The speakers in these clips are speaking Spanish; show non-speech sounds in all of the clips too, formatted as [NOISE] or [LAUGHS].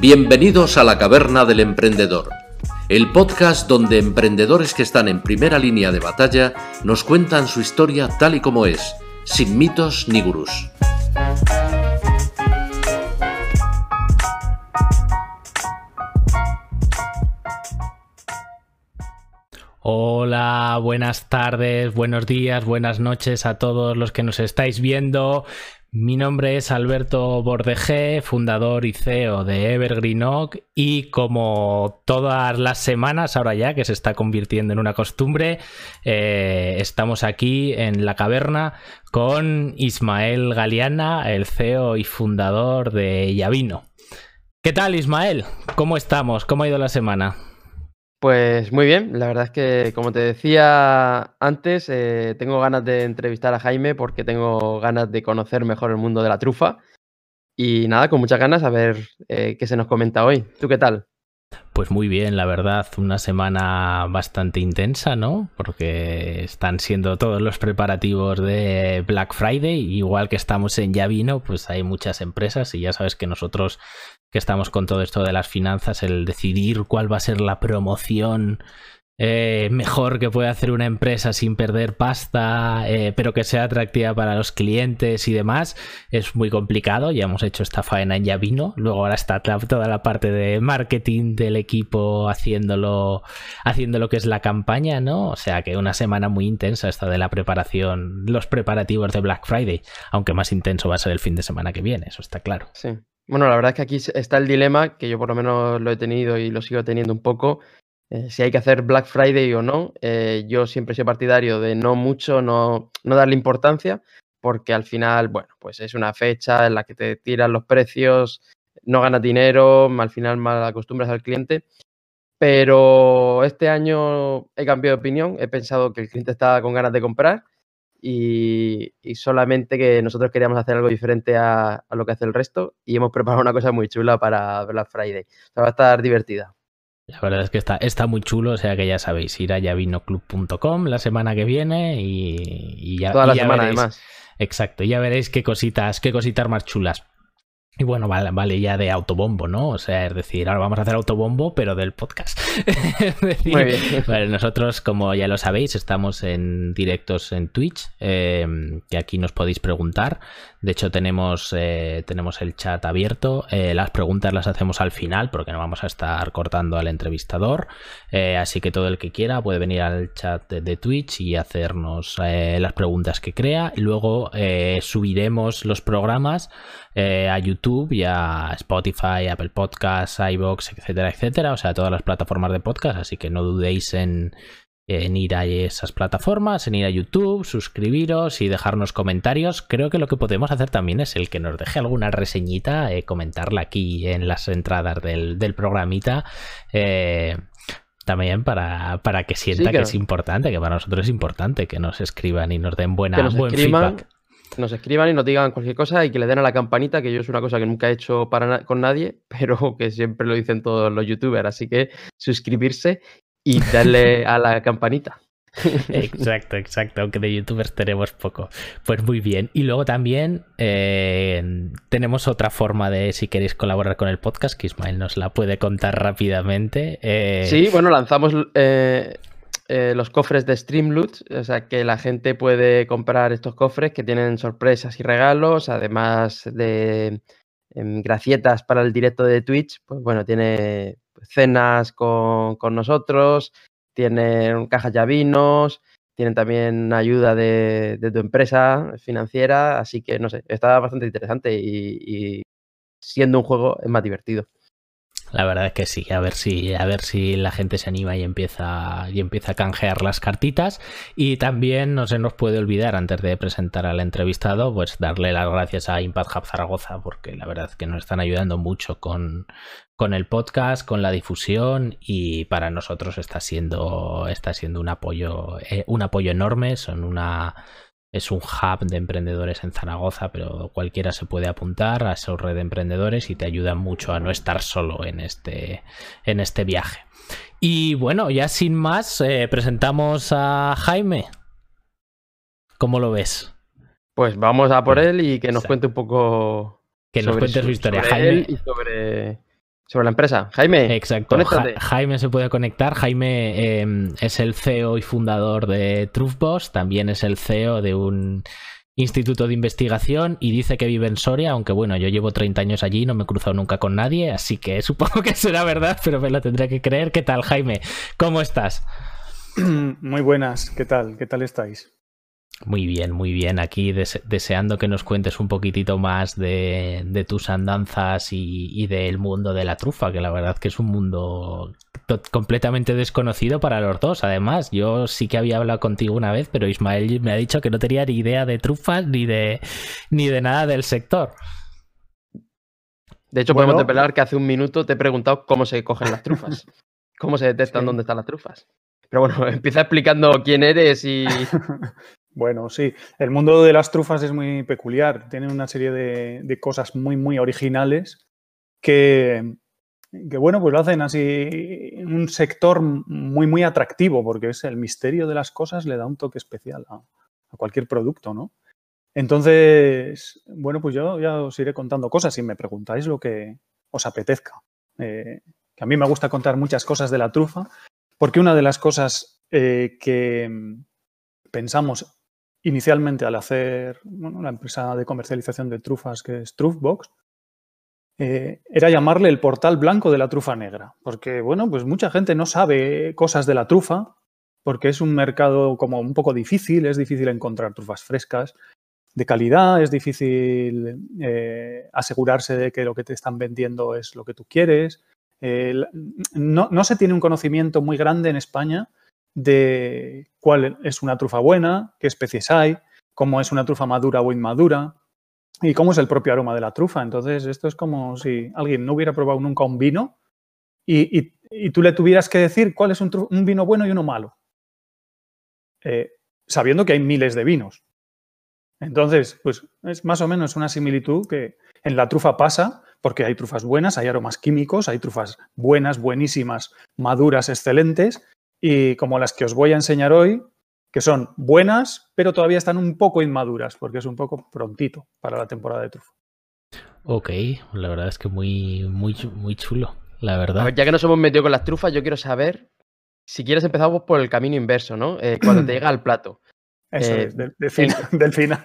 Bienvenidos a la Caverna del Emprendedor, el podcast donde emprendedores que están en primera línea de batalla nos cuentan su historia tal y como es, sin mitos ni gurús. Hola, buenas tardes, buenos días, buenas noches a todos los que nos estáis viendo. Mi nombre es Alberto Bordegé, fundador y CEO de Evergreen Oak y como todas las semanas, ahora ya que se está convirtiendo en una costumbre, eh, estamos aquí en la caverna con Ismael Galeana, el CEO y fundador de Yavino. ¿Qué tal Ismael? ¿Cómo estamos? ¿Cómo ha ido la semana? Pues muy bien, la verdad es que como te decía antes, eh, tengo ganas de entrevistar a Jaime porque tengo ganas de conocer mejor el mundo de la trufa. Y nada, con muchas ganas a ver eh, qué se nos comenta hoy. ¿Tú qué tal? Pues muy bien, la verdad, una semana bastante intensa, ¿no? Porque están siendo todos los preparativos de Black Friday, igual que estamos en Ya Vino, pues hay muchas empresas y ya sabes que nosotros que estamos con todo esto de las finanzas, el decidir cuál va a ser la promoción eh, mejor que puede hacer una empresa sin perder pasta, eh, pero que sea atractiva para los clientes y demás, es muy complicado. Ya hemos hecho esta faena en ya vino. Luego ahora está toda la parte de marketing del equipo haciéndolo, haciendo lo que es la campaña, ¿no? O sea que una semana muy intensa esta de la preparación, los preparativos de Black Friday, aunque más intenso va a ser el fin de semana que viene, eso está claro. Sí. Bueno, la verdad es que aquí está el dilema, que yo por lo menos lo he tenido y lo sigo teniendo un poco, eh, si hay que hacer Black Friday o no. Eh, yo siempre soy partidario de no mucho, no, no darle importancia, porque al final, bueno, pues es una fecha en la que te tiran los precios, no ganas dinero, al final mal acostumbras al cliente. Pero este año he cambiado de opinión, he pensado que el cliente estaba con ganas de comprar y, solamente que nosotros queríamos hacer algo diferente a, a, lo que hace el resto y hemos preparado una cosa muy chula para Black Friday. O sea, va a estar divertida. La verdad es que está, está muy chulo, o sea que ya sabéis, ir a yavinoclub.com la semana que viene y, ya. Toda la semana, además. Exacto, ya veréis qué cositas, qué cositas más chulas. Y bueno, vale, vale, ya de autobombo, ¿no? O sea, es decir, ahora vamos a hacer autobombo, pero del podcast. [LAUGHS] es decir, Muy bien. nosotros, como ya lo sabéis, estamos en directos en Twitch, eh, que aquí nos podéis preguntar. De hecho, tenemos, eh, tenemos el chat abierto. Eh, las preguntas las hacemos al final, porque no vamos a estar cortando al entrevistador. así que todo el que quiera puede venir al chat de, de Twitch y hacernos las preguntas que crea. Luego subiremos los programas a YouTube y a Spotify, Apple Podcasts, iBox, etcétera, etcétera. O sea, todas las plataformas de podcast. Así que no dudéis en, ir a esas plataformas, en ir a YouTube, suscribiros y dejarnos comentarios. Creo que lo que podemos hacer también es el que nos deje alguna reseñita, eh, comentarla aquí en las entradas del, programita. Eh, también para, para que sienta que, es importante, que para nosotros es importante que nos escriban y nos den buena, buen feedback nos escriban y nos digan cualquier cosa y que le den a la campanita, que yo es una cosa que nunca he hecho para con nadie, [LAUGHS] pero que siempre lo dicen todos los youtubers. Así que suscribirse y darle a la campanita. [LAUGHS] Exacto, exacto, aunque de youtubers tenemos poco. Pues muy bien. Y luego también eh, tenemos otra forma de si queréis colaborar con el podcast, que Ismael nos la puede contar rápidamente. Eh, sí, bueno, lanzamos eh, los cofres de Streamloot, o sea que la gente puede comprar estos cofres que tienen sorpresas y regalos, además de em, gracietas para el directo de Twitch, pues bueno, tiene cenas con, nosotros, tienen cajas ya vinos, tienen también ayuda de, tu empresa financiera, así que no sé, está bastante interesante y siendo un juego es más divertido. La verdad es que sí, a ver si, a ver si la gente se anima y empieza, y empieza a canjear las cartitas. Y también no se nos puede olvidar, antes de presentar al entrevistado, pues darle las gracias a Impact Hub Zaragoza, porque la verdad es que nos están ayudando mucho con, con el podcast, con la difusión, y para nosotros está siendo, está siendo un apoyo, eh, un apoyo enorme. Son una es un hub de emprendedores en Zaragoza, pero cualquiera se puede apuntar a esa red de emprendedores y te ayuda mucho a no estar solo en este, en este viaje. Y bueno, ya sin más, eh, presentamos a Jaime. ¿Cómo lo ves? Pues vamos a por él y que nos cuente un poco. Que nos cuente su, historia, Jaime. y sobre, sobre la empresa. Jaime. Exacto. Jaime se puede conectar. Jaime em, es el CEO y fundador de Truthboss. También es el CEO de un instituto de investigación y dice que vive en Soria, aunque bueno, yo llevo 30 años allí y no me he cruzado nunca con nadie, así que [LAUGHS] supongo que será verdad, pero me lo tendré que creer. ¿Qué tal, Jaime? ¿Cómo estás? [CLEARS THROAT] Muy buenas, ¿qué tal? ¿Qué tal estáis? Muy bien, muy bien. Aquí deseando que nos cuentes un poquitito más de, tus andanzas y, del mundo de la trufa, que la verdad que es un mundo completamente desconocido para los dos. Además, yo sí que había hablado contigo una vez, pero Ismael me ha dicho que no tenía ni idea de trufas ni de, ni de nada del sector. De hecho, podemos depelar que hace un minuto te he preguntado cómo se cogen las trufas, cómo se detectan dónde están las trufas. Pero bueno, [LAUGHS] empieza explicando quién eres y [LAUGHS] Bueno, sí, el mundo de las trufas es muy peculiar, tiene una serie de, cosas muy, muy originales que, que, bueno, pues lo hacen así un sector muy, muy atractivo, porque es el misterio de las cosas, le da un toque especial a, cualquier producto, ¿no? Entonces, bueno, pues yo ya os iré contando cosas si me preguntáis lo que os apetezca. Eh, que a mí me gusta contar muchas cosas de la trufa, porque una de las cosas eh, que pensamos inicialmente al hacer la empresa de comercialización de trufas que es Truffbox, eh, era llamarle el portal blanco de la trufa negra, porque bueno, pues mucha gente no sabe cosas de la trufa, porque es un mercado como un poco difícil, es difícil encontrar trufas frescas de calidad, es difícil eh, asegurarse de que lo que te están vendiendo es lo que tú quieres. no, no se tiene un conocimiento muy grande en España de cuál es una trufa buena, qué especies hay, cómo es una trufa madura o inmadura y cómo es el propio aroma de la trufa. Entonces, esto es como si alguien no hubiera probado nunca un vino y, tú le tuvieras que decir cuál es un, vino bueno y uno malo, eh, sabiendo que hay miles de vinos. Entonces, pues es más o menos una similitud que en la trufa pasa, porque hay trufas buenas, hay aromas químicos, hay trufas buenas, buenísimas, maduras, excelentes, y como las que os voy a enseñar hoy, que son buenas, pero todavía están un poco inmaduras, porque es un poco prontito para la temporada de trufa. Ok, la verdad es que muy, muy, muy chulo, la verdad. ya que nos hemos metido con las trufas, yo quiero saber si quieres empezamos por el camino inverso, ¿no? Eh, [CLEARS THROAT] cuando te llega al plato. Eso eh, es, del, [LAUGHS] final.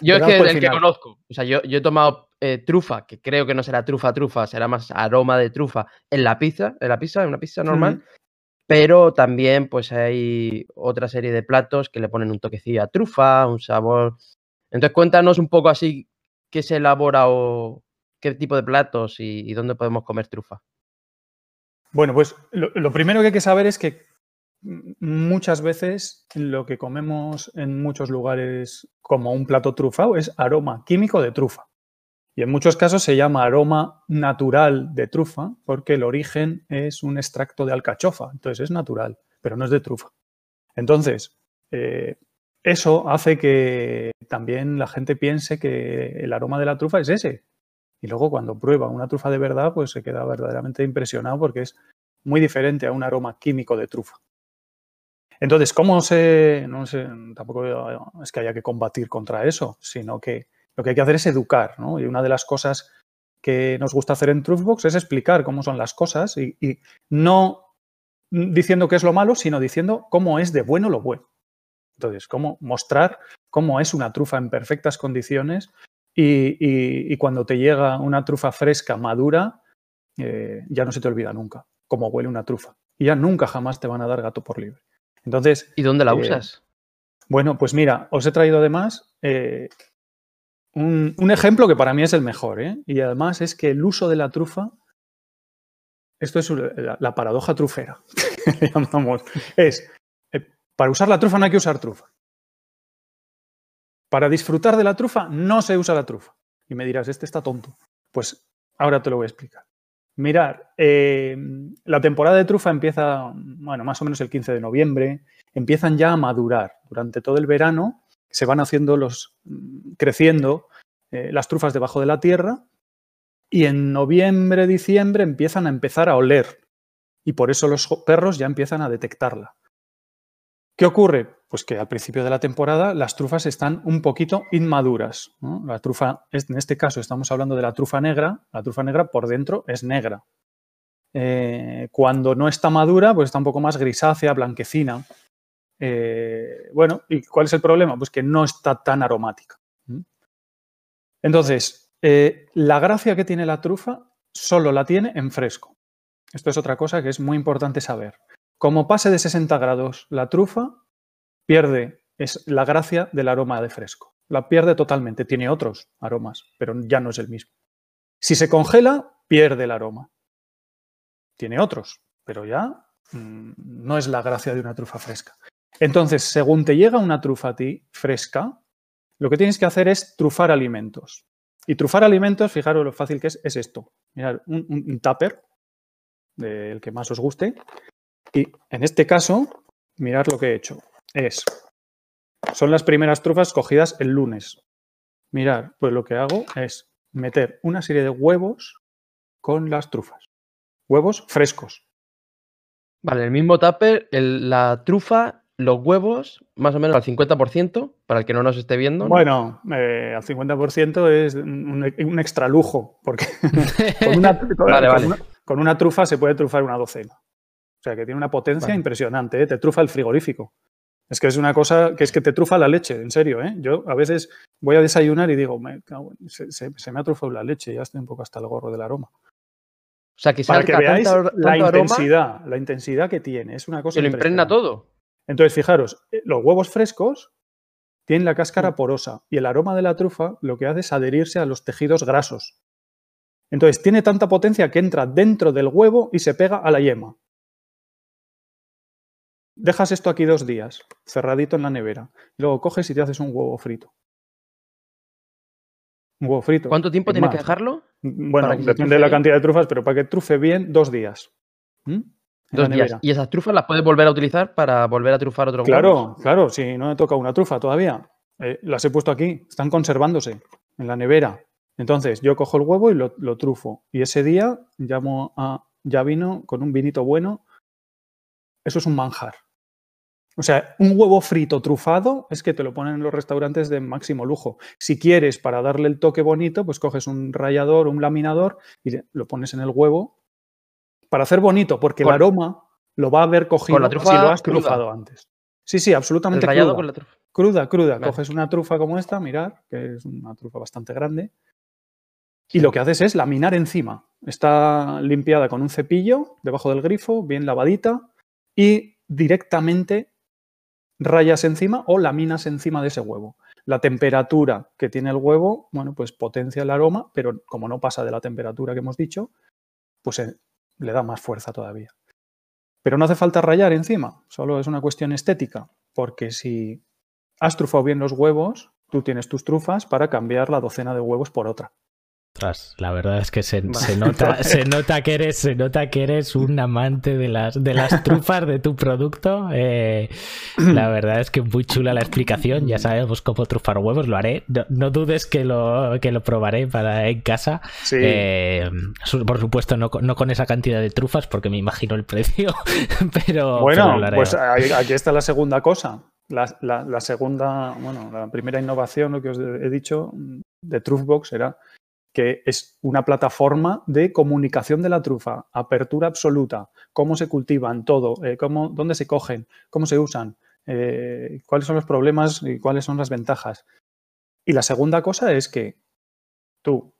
Yo es que el que conozco. O sea, yo, yo he tomado eh, trufa, que creo que no será trufa, trufa, será más aroma de trufa en la pizza, en la pizza, en una pizza normal. Pero también pues hay otra serie de platos que le ponen un toquecillo a trufa, un sabor. Entonces cuéntanos un poco así qué se elabora o qué tipo de platos y, dónde podemos comer trufa. Bueno, pues lo, primero que hay que saber es que muchas veces lo que comemos en muchos lugares como un plato trufado es aroma químico de trufa. Y en muchos casos se llama aroma natural de trufa porque el origen es un extracto de alcachofa, entonces es natural, pero no es de trufa. Entonces, eh, eso hace que también la gente piense que el aroma de la trufa es ese. Y luego cuando prueba una trufa de verdad, pues se queda verdaderamente impresionado porque es muy diferente a un aroma químico de trufa. Entonces, ¿cómo se...? No sé, tampoco es que haya que combatir contra eso, sino que lo que hay que hacer es educar, ¿no? Y una de las cosas que nos gusta hacer en Truthbox es explicar cómo son las cosas y, no diciendo qué es lo malo, sino diciendo cómo es de bueno lo bueno. Entonces, cómo mostrar cómo es una trufa en perfectas condiciones y, cuando te llega una trufa fresca, madura, eh, ya no se te olvida nunca cómo huele una trufa. Y ya nunca jamás te van a dar gato por libre. Entonces. ¿Y dónde la eh, usas? Bueno, pues mira, os he traído además eh, un, ejemplo que para mí es el mejor, ¿eh? y además es que el uso de la trufa, esto es la, paradoja trufera, [LAUGHS] es, eh, para usar la trufa no hay que usar trufa. Para disfrutar de la trufa no se usa la trufa. Y me dirás, este está tonto. Pues ahora te lo voy a explicar. Mirar, eh, la temporada de trufa empieza, bueno, más o menos el 15 de noviembre, empiezan ya a madurar. Durante todo el verano se van haciendo los, mm, creciendo eh, las trufas debajo de la tierra y en noviembre, diciembre empiezan a empezar a oler y por eso los perros ya empiezan a detectarla. ¿Qué ocurre? Pues que al principio de la temporada las trufas están un poquito inmaduras. La trufa, en este caso estamos hablando de la trufa negra, la trufa negra por dentro es negra. Eh, cuando no está madura, pues está un poco más grisácea, blanquecina. Eh, bueno, ¿y cuál es el problema? Pues que no está tan aromática. Entonces, eh, la gracia que tiene la trufa solo la tiene en fresco. Esto es otra cosa que es muy importante saber. Como pase de 60 grados la trufa, pierde es la gracia del aroma de fresco. La pierde totalmente. Tiene otros aromas, pero ya no es el mismo. Si se congela, pierde el aroma. Tiene otros, pero ya mm, no es la gracia de una trufa fresca. Entonces, según te llega una trufa a ti fresca, lo que tienes que hacer es trufar alimentos. Y trufar alimentos, fijaros lo fácil que es, es esto. Mirad, un, tupper, del que más os guste. Y en este caso, mirad lo que he hecho. Es, son las primeras trufas cogidas el lunes. Mirad, pues lo que hago es meter una serie de huevos con las trufas. Huevos frescos. Vale, el mismo tupper, la trufa los huevos más o menos al 50%, para el que no nos esté viendo. Bueno, eh, al 50% es un, extra lujo, porque [LAUGHS] con, una, trufa se puede trufar una docena. O sea, que tiene una potencia impresionante, ¿eh? te trufa el frigorífico. Es que es una cosa que es que te trufa la leche, en serio. ¿eh? Yo a veces voy a desayunar y digo, se, me ha trufado la leche, ya estoy un poco hasta el gorro del aroma. O sea, que Para que veáis la intensidad, la intensidad que tiene. Es una cosa. Que lo impregna todo. Entonces, fijaros, eh, los huevos frescos tienen la cáscara porosa y el aroma de la trufa lo que hace es adherirse a los tejidos grasos. Entonces, tiene tanta potencia que entra dentro del huevo y se pega a la yema. Dejas esto aquí dos días, cerradito en la nevera. luego coges y te haces un huevo frito. Un huevo frito. ¿Cuánto tiempo tienes que dejarlo? Bueno, depende de la cantidad de trufas, pero para que trufe bien, dos días. ¿Mm? Dos días. ¿Y esas trufas las puedes volver a utilizar para volver a trufar otro Claro, claro, si no me toca una trufa todavía. Eh, las he puesto aquí, están conservándose en la nevera. Entonces, yo cojo el huevo y lo, trufo. Y ese día llamo a ya vino con un vinito bueno. Eso es un manjar. O sea, un huevo frito trufado es que te lo ponen en los restaurantes de máximo lujo. Si quieres, para darle el toque bonito, pues coges un rallador, un laminador y lo pones en el huevo para hacer bonito, porque el aroma lo va a haber cogido la trufa si lo has trufado antes. Sí, sí, absolutamente cruda. Con la trufa. Cruda, cruda. Coges una trufa como esta, mirar, que es una trufa bastante grande, y lo que haces es laminar encima. Está limpiada con un cepillo debajo del grifo, bien lavadita, y directamente rayas encima o laminas encima de ese huevo. La temperatura que tiene el huevo, bueno, pues potencia el aroma, pero como no pasa de la temperatura que hemos dicho, pues eh, le da más fuerza todavía. Pero no hace falta rayar encima, solo es una cuestión estética, porque si has trufado bien los huevos, tú tienes tus trufas para cambiar la docena de huevos por otra la verdad es que [LAUGHS] se, nota, se, nota que eres, se nota que eres un amante de las, de las [LAUGHS] trufas de tu producto. Eh, la verdad es que muy chula la explicación. Ya sabemos cómo trufar huevos, lo haré. No, dudes que lo, que lo probaré para en casa. Eh, por supuesto, no, con esa cantidad de trufas, porque me imagino el precio. [LAUGHS] pero bueno, pues aquí está la segunda cosa. La, la, segunda, bueno, la primera innovación, lo que os he dicho de Truthbox era que es una plataforma de comunicación de la trufa, apertura absoluta, cómo se cultivan, todo, eh, cómo, dónde se cogen, cómo se usan, eh, cuáles son los problemas y cuáles son las ventajas. Y la segunda cosa es que tú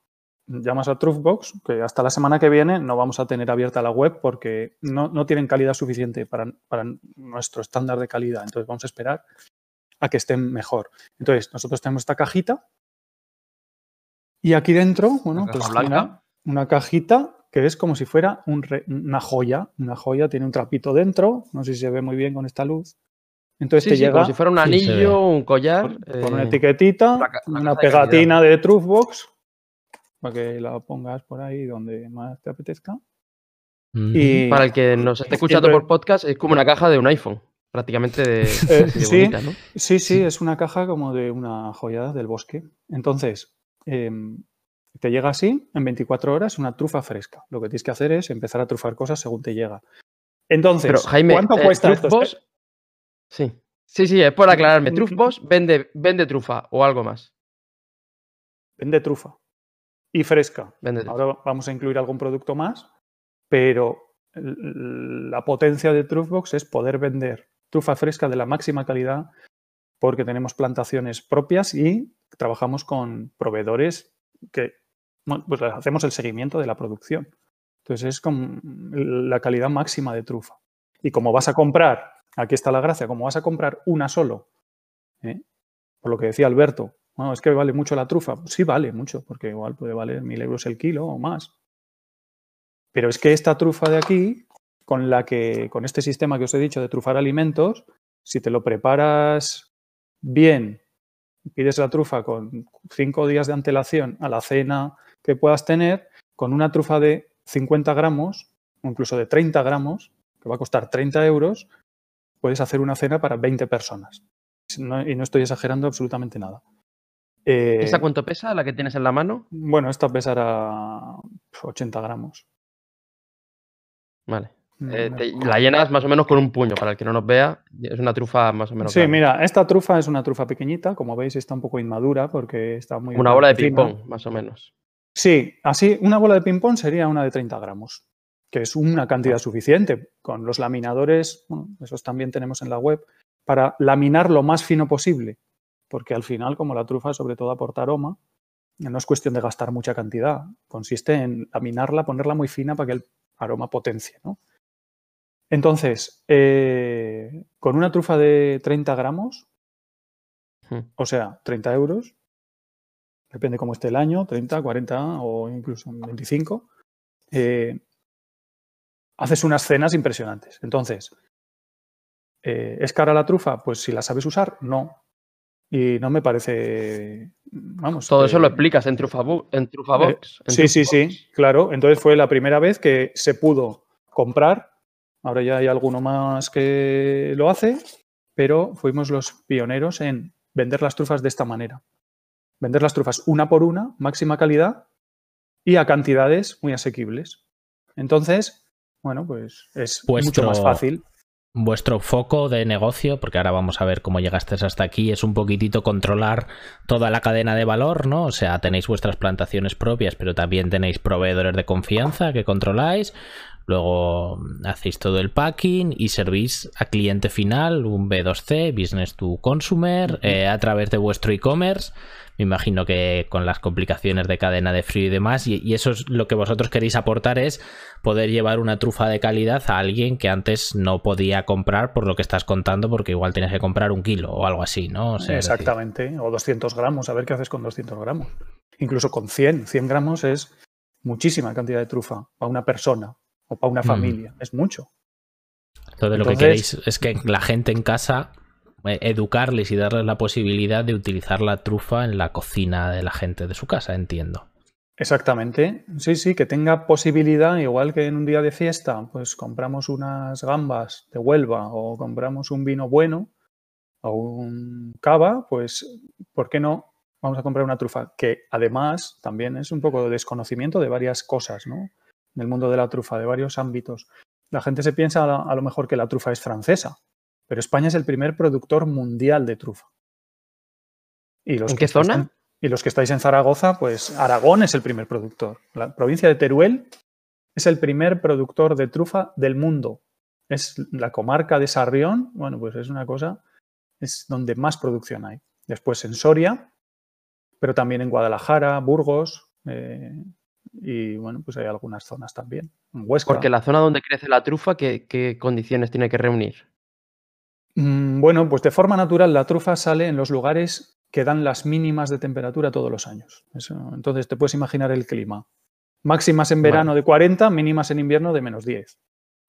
llamas a Truthbox, que hasta la semana que viene no vamos a tener abierta la web porque no, tienen calidad suficiente para, para, nuestro estándar de calidad. Entonces vamos a esperar a que estén mejor. Entonces nosotros tenemos esta cajita y aquí dentro, bueno, pues una, cajita que es como si fuera una joya. Una joya tiene un trapito dentro, no sé si se ve muy bien con esta luz. Entonces te llega. Como si fuera un anillo, un collar. Con, una eh, etiquetita, una pegatina de, Truthbox, para que la pongas por ahí donde más te apetezca. y para el que nos esté escuchando por podcast, es como una caja de un iPhone, prácticamente de, [LAUGHS] eh, sí, sí, sí, es una caja como de una joya del bosque. Entonces, Em, te llega así, en 24 horas, una trufa fresca. Lo que tienes que hacer es empezar a trufar cosas según te llega. Entonces, ¿cuánto eh, cuesta esto? Sí. Sí, sí, es por aclararme. Trufboss vende, vende trufa o algo más. Vende trufa. Y fresca. Ahora vamos a incluir algún producto más, pero la potencia de Truffbox es poder vender trufa fresca de la máxima calidad porque tenemos plantaciones propias y trabajamos con proveedores que pues hacemos el seguimiento de la producción. Entonces es con la calidad máxima de trufa. Y como vas a comprar, aquí está la gracia, como vas a comprar una solo, ¿eh? por lo que decía Alberto, es que vale mucho la trufa. sí vale mucho, porque igual puede valer mil euros el kilo o más. Pero es que esta trufa de aquí, con la que, con este sistema que os he dicho de trufar alimentos, si te lo preparas bien, pides la trufa con cinco días de antelación a la cena que puedas tener, con una trufa de 50 gramos, o incluso de 30 gramos, que va a costar 30 euros, puedes hacer una cena para 20 personas. y no estoy exagerando absolutamente nada. Eh, ¿Esa cuánto pesa, la que tienes en la mano? Bueno, esta pesará 80 gramos. Vale. Mm, eh, la llenas más o menos con un puño, para el que no nos vea. Es una trufa más o menos. Sí, mira, esta trufa es una trufa pequeñita, como veis está un poco inmadura porque está muy... Una bola de ping-pong, más o menos. Sí, así, una bola de ping-pong sería una de 30 gramos, que es una cantidad suficiente. Con los laminadores, bueno, esos también tenemos en la web, para laminar lo más fino posible, porque al final, como la trufa sobre todo aporta aroma, no es cuestión de gastar mucha cantidad, consiste en laminarla, ponerla muy fina para que el aroma potencie. ¿no? Entonces, eh, con una trufa de 30 gramos, hmm. o sea, 30 euros, depende cómo esté el año, 30, 40 o incluso 25, eh, haces unas cenas impresionantes. Entonces, eh, ¿es cara la trufa? Pues si la sabes usar, no. Y no me parece. Vamos. Todo eso lo explicas en, Trufabox. En Trufabox. sí, sí, sí, claro. Entonces fue la primera vez que se pudo comprar. Ahora ya hay alguno más que lo hace, pero fuimos los pioneros en vender las trufas de esta manera vender las trufas una por una, máxima calidad y a cantidades muy asequibles. Entonces, bueno, pues es mucho más fácil. Vuestro foco de negocio, porque ahora vamos a ver cómo llegaste hasta aquí, es un poquitito controlar toda la cadena de valor, ¿no? O sea, tenéis vuestras plantaciones propias, pero también tenéis proveedores de confianza que controláis. Luego hacéis todo el packing y servís a cliente final, un B2C, Business to Consumer, eh, a través de vuestro e-commerce. Me imagino que con las complicaciones de cadena de frío y demás. Y, eso es lo que vosotros queréis aportar es poder llevar una trufa de calidad a alguien que antes no podía comprar por lo que estás contando, porque igual tienes que comprar un kilo o algo así, ¿no? Exactamente, o 200 gramos, a ver qué haces con 200 gramos. Incluso con 100, 100 gramos es muchísima cantidad de trufa para una persona o para una mm. familia. Es mucho. Entonces, lo que queréis es que la gente en casa eh, educarles y darles la posibilidad de utilizar la trufa en la cocina de la gente de su casa, entiendo. Exactamente, sí, sí, que tenga posibilidad, igual que en un día de fiesta, pues compramos unas gambas de Huelva o compramos un vino bueno o un cava, pues, ¿por qué no? Vamos a comprar una trufa, que además también es un poco de desconocimiento de varias cosas, ¿no? Del mundo de la trufa, de varios ámbitos. La gente se piensa a lo mejor que la trufa es francesa, pero España es el primer productor mundial de trufa. Y los ¿En qué zona? y los que estáis en Zaragoza, pues Aragón es el primer productor. La provincia de Teruel es el primer productor de trufa del mundo. Es la comarca de Sarrión, bueno, pues es una cosa, es donde más producción hay. Después en Soria, pero también en Guadalajara, Burgos, eh, y bueno, pues hay algunas zonas también. Porque la zona donde crece la trufa, ¿qué, condiciones tiene que reunir? Mm, bueno, pues de forma natural la trufa sale en los lugares que dan las mínimas de temperatura todos los años. entonces te puedes imaginar el clima. Máximas en verano de 40, mínimas en invierno de menos 10.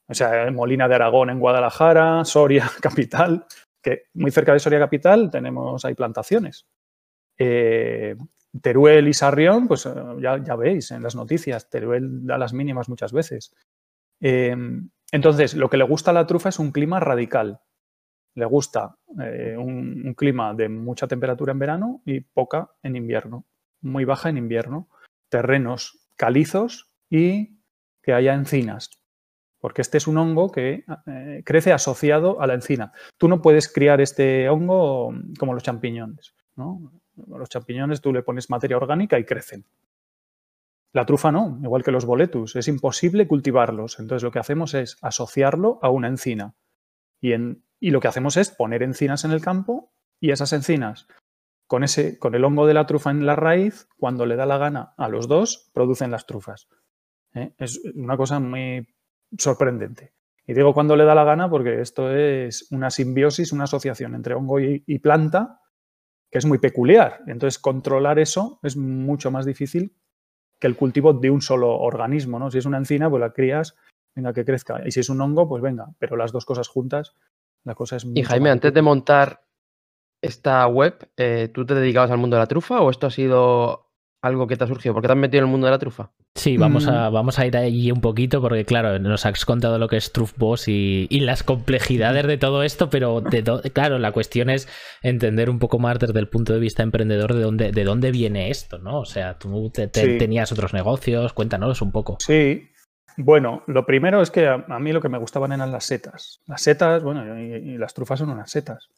O sea, Molina de Aragón en Guadalajara, [LAUGHS] Soria [LAUGHS] capital, que muy cerca de Soria capital tenemos, hay plantaciones. Eh, Teruel y Sarrión, pues eh, ya, veis en las noticias, Teruel da las mínimas muchas veces. Eh, entonces, lo que le gusta a la trufa es un clima radical. Le gusta eh, un, clima de mucha temperatura en verano y poca en invierno, muy baja en invierno. Terrenos calizos y que haya encinas. porque este es un hongo que eh, crece asociado a la encina. Tú no puedes criar este hongo como los champiñones. ¿no? Los champiñones tú le pones materia orgánica y crecen. La trufa no, igual que los boletus. Es imposible cultivarlos. Entonces lo que hacemos es asociarlo a una encina. Y, en, y lo que hacemos es poner encinas en el campo y esas encinas, con, ese, con el hongo de la trufa en la raíz, cuando le da la gana a los dos, producen las trufas. ¿eh? Es una cosa muy sorprendente. Y digo cuando le da la gana porque esto es una simbiosis, una asociación entre hongo y, y planta que es muy peculiar. Entonces, controlar eso es mucho más difícil que el cultivo de un solo organismo, ¿no? Si es una encina, pues la crías, venga, que crezca. Y si es un hongo, pues venga. Pero las dos cosas juntas, la cosa es Y Jaime, antes de montar esta web, eh, ¿tú te dedicabas al mundo de la trufa o esto ha sido algo que te ha surgido? ¿Por qué te has metido en el mundo de la trufa? Sí, vamos, a, mm. vamos a ir ahí un poquito porque, claro, nos has contado lo que es Truffboss y, y las complejidades de todo esto, pero de claro, la cuestión es entender un poco más desde el punto de vista emprendedor de dónde, de dónde viene esto, ¿no? O sea, tú tenías otros negocios, cuéntanos un poco. Sí, bueno, lo primero es que a, mí lo que me gustaban eran las setas. Las setas, bueno, y las trufas son unas setas.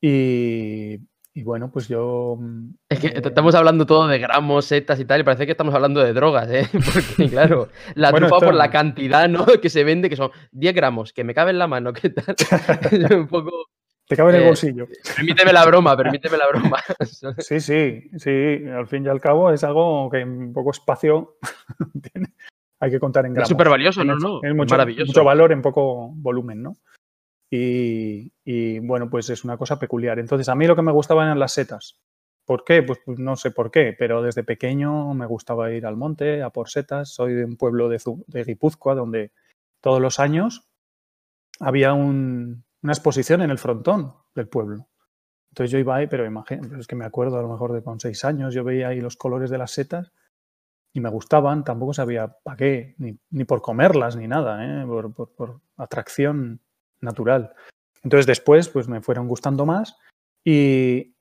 Y y bueno, pues yo. Mm, es que eh, estamos hablando todo de gramos, setas y tal, y parece que estamos hablando de drogas, ¿eh? [LAUGHS] Porque, claro, la trufa por la cantidad ¿no? [LAUGHS] que se vende, que son 10 gramos, que me cabe en la mano, [LAUGHS] ¿qué tal? un poco. Te cabe en el eh, bolsillo. Permíteme la broma, permíteme la broma. sí, sí, sí. Al fin y al cabo es algo que en poco espacio tiene. Hay que contar en gramos. Es súper valioso, ¿no? no es mucho, maravilloso. mucho valor en poco volumen, ¿no? Y, bueno, pues es una cosa peculiar. Entonces, a mí lo que me gustaban eran las setas. ¿Por qué? Pues, pues, no sé por qué, pero desde pequeño me gustaba ir al monte a por setas. Soy de un pueblo de, de Guipúzcoa donde todos los años había una exposición en el frontón del pueblo. Entonces yo iba ahí, pero imagínate, es que me acuerdo a lo mejor de con seis años, yo veía ahí los colores de las setas y me gustaban, tampoco sabía para qué, ni, por comerlas ni nada, ¿eh? por, por atracción natural. Entonces después pues me fueron gustando más y,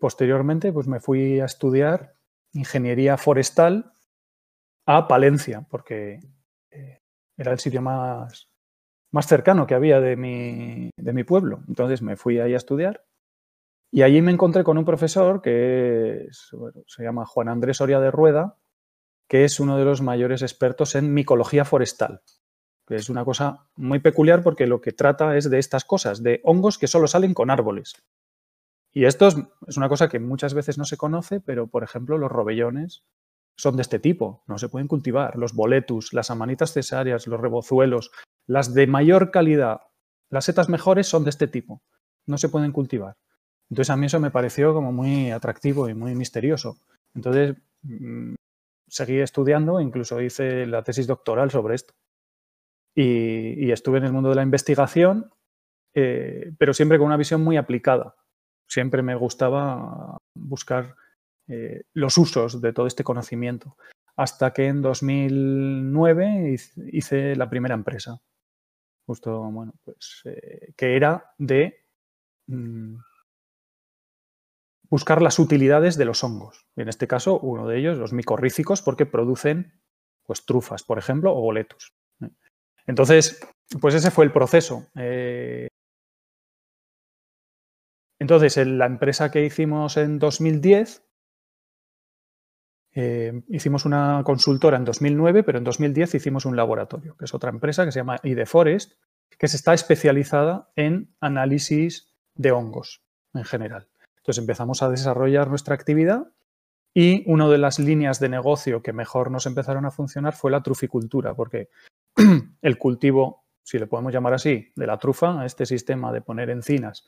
posteriormente pues me fui a estudiar ingeniería forestal a Palencia, porque eh, era el sitio más, más cercano que había de mi, de mi pueblo. Entonces me fui ahí a estudiar y allí me encontré con un profesor que se llama Juan Andrés Soria de Rueda, que es uno de los mayores expertos en micología forestal es una cosa muy peculiar porque lo que trata es de estas cosas, de hongos que solo salen con árboles. Y esto es, una cosa que muchas veces no se conoce, pero por ejemplo los robellones son de este tipo, no se pueden cultivar. Los boletus, las amanitas cesáreas, los rebozuelos, las de mayor calidad, las setas mejores son de este tipo, no se pueden cultivar. Entonces a mí eso me pareció como muy atractivo y muy misterioso. Entonces mm, seguí estudiando, incluso hice la tesis doctoral sobre esto y, estuve en el mundo de la investigación, eh, pero siempre con una visión muy aplicada. Siempre me gustaba buscar eh, los usos de todo este conocimiento. Hasta que en 2009 hice la primera empresa. Justo, bueno, pues eh, que era de mm, buscar las utilidades de los hongos. En este caso, uno de ellos, los micorrícicos, porque producen pues trufas, por ejemplo, o boletos. Entonces, pues ese fue el proceso. Eh, entonces, en la empresa que hicimos en 2010, eh, hicimos una consultora en 2009, pero en 2010 hicimos un laboratorio, que es otra empresa que se llama IDEForest, que se está especializada en análisis de hongos en general. Entonces empezamos a desarrollar nuestra actividad y una de las líneas de negocio que mejor nos empezaron a funcionar fue la truficultura, porque [CLEARS THROAT] el cultivo, si le podemos llamar así, de la trufa, a este sistema de poner encinas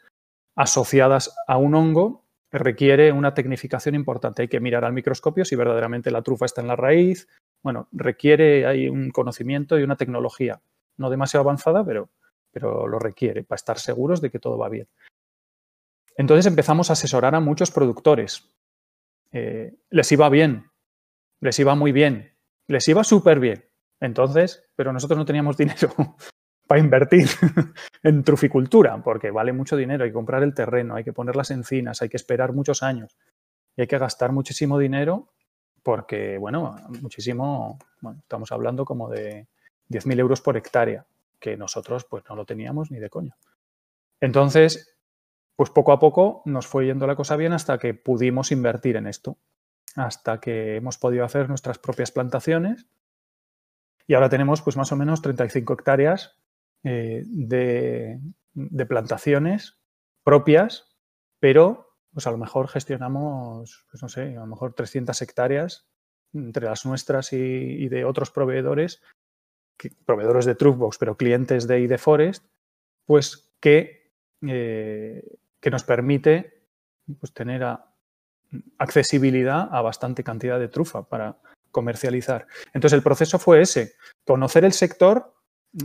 asociadas a un hongo, requiere una tecnificación importante. Hay que mirar al microscopio si verdaderamente la trufa está en la raíz. Bueno, requiere hay un conocimiento y una tecnología, no demasiado avanzada, pero, pero lo requiere para estar seguros de que todo va bien. Entonces empezamos a asesorar a muchos productores. Eh, les iba bien, les iba muy bien, les iba súper bien. Entonces, pero nosotros no teníamos [LAUGHS] dinero para invertir en truficultura, porque vale mucho dinero, hay que comprar el terreno, hay que poner las encinas, hay que esperar muchos años y hay que gastar muchísimo dinero porque, bueno, muchísimo, bueno, estamos hablando como de 10.000 euros por hectárea, que nosotros pues no lo teníamos ni de coña. Entonces, pues poco a poco nos fue yendo la cosa bien hasta que pudimos invertir en esto, hasta que hemos podido hacer nuestras propias plantaciones. Y ahora tenemos pues más o menos 35 hectáreas eh, de, de, plantaciones propias, pero pues a lo mejor gestionamos, pues no sé, a lo mejor 300 hectáreas entre las nuestras y, de otros proveedores, proveedores de Truckbox, pero clientes de ID Forest, pues que, eh, que nos permite pues, tener accesibilidad a bastante cantidad de trufa para comercializar. Entonces el proceso fue ese, conocer el sector.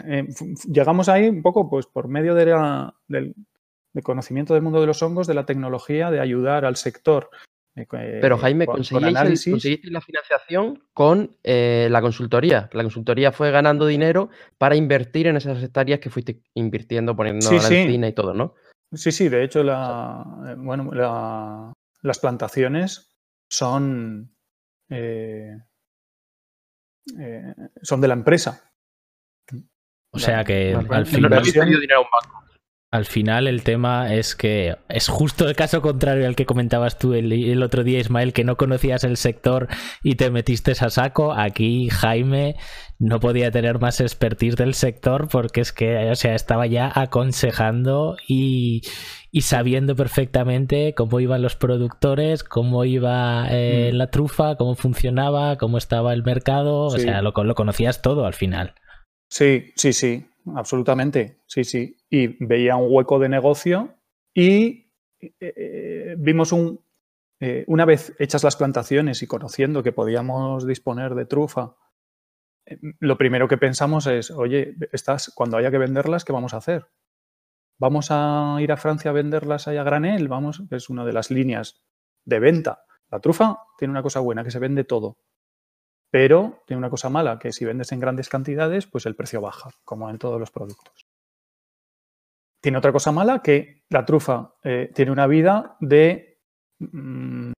Eh, llegamos ahí un poco pues, por medio de del, conocimiento del mundo de los hongos, de la tecnología, de ayudar al sector eh, Pero Jaime, conseguiste la financiación con eh, la consultoría. La consultoría fue ganando dinero para invertir en esas hectáreas que fuiste invirtiendo, poniendo la encina y todo, ¿no? Sí, sí, de hecho, la, eh, bueno, las plantaciones son, son de la empresa. O sea que al final. No, dinero a un banco. Al final el tema es que es justo el caso contrario al que comentabas tú el, otro día, Ismael, que no conocías el sector y te metiste a saco. Aquí Jaime no podía tener más expertise del sector porque es que, o sea, estaba ya aconsejando y, sabiendo perfectamente cómo iban los productores, cómo iba eh, mm. la trufa, cómo funcionaba, cómo estaba el mercado. O sea, lo, lo conocías todo al final. Sí, sí, sí absolutamente, sí, sí. Y veía un hueco de negocio y eh, eh, vimos un, eh, una vez hechas las plantaciones y conociendo que podíamos disponer de trufa, lo primero que pensamos es, oye, estas, cuando haya que venderlas, ¿qué vamos a hacer? ¿Vamos a ir a Francia a venderlas allá a granel? Vamos, es una de las líneas de venta. La trufa tiene una cosa buena, que se vende todo. Pero tiene una cosa mala, que si vendes en grandes cantidades, pues el precio baja, como en todos los productos. Tiene otra cosa mala, que la trufa eh, tiene una vida de mm,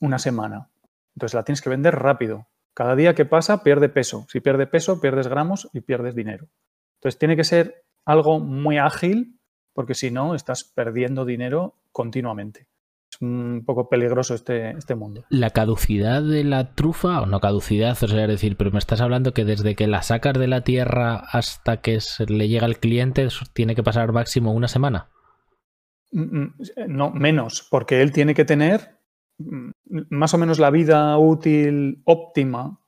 una semana. Entonces la tienes que vender rápido. Cada día que pasa pierde peso. Si pierde peso, pierdes gramos y pierdes dinero. Entonces tiene que ser algo muy ágil, porque si no, estás perdiendo dinero continuamente un poco peligroso este, este mundo. La caducidad de la trufa, o no caducidad, o sea, decir, pero me estás hablando que desde que la sacas de la tierra hasta que se le llega al cliente tiene que pasar máximo una semana. Mm, mm, no, menos, porque él tiene que tener mm, más o menos la vida útil óptima.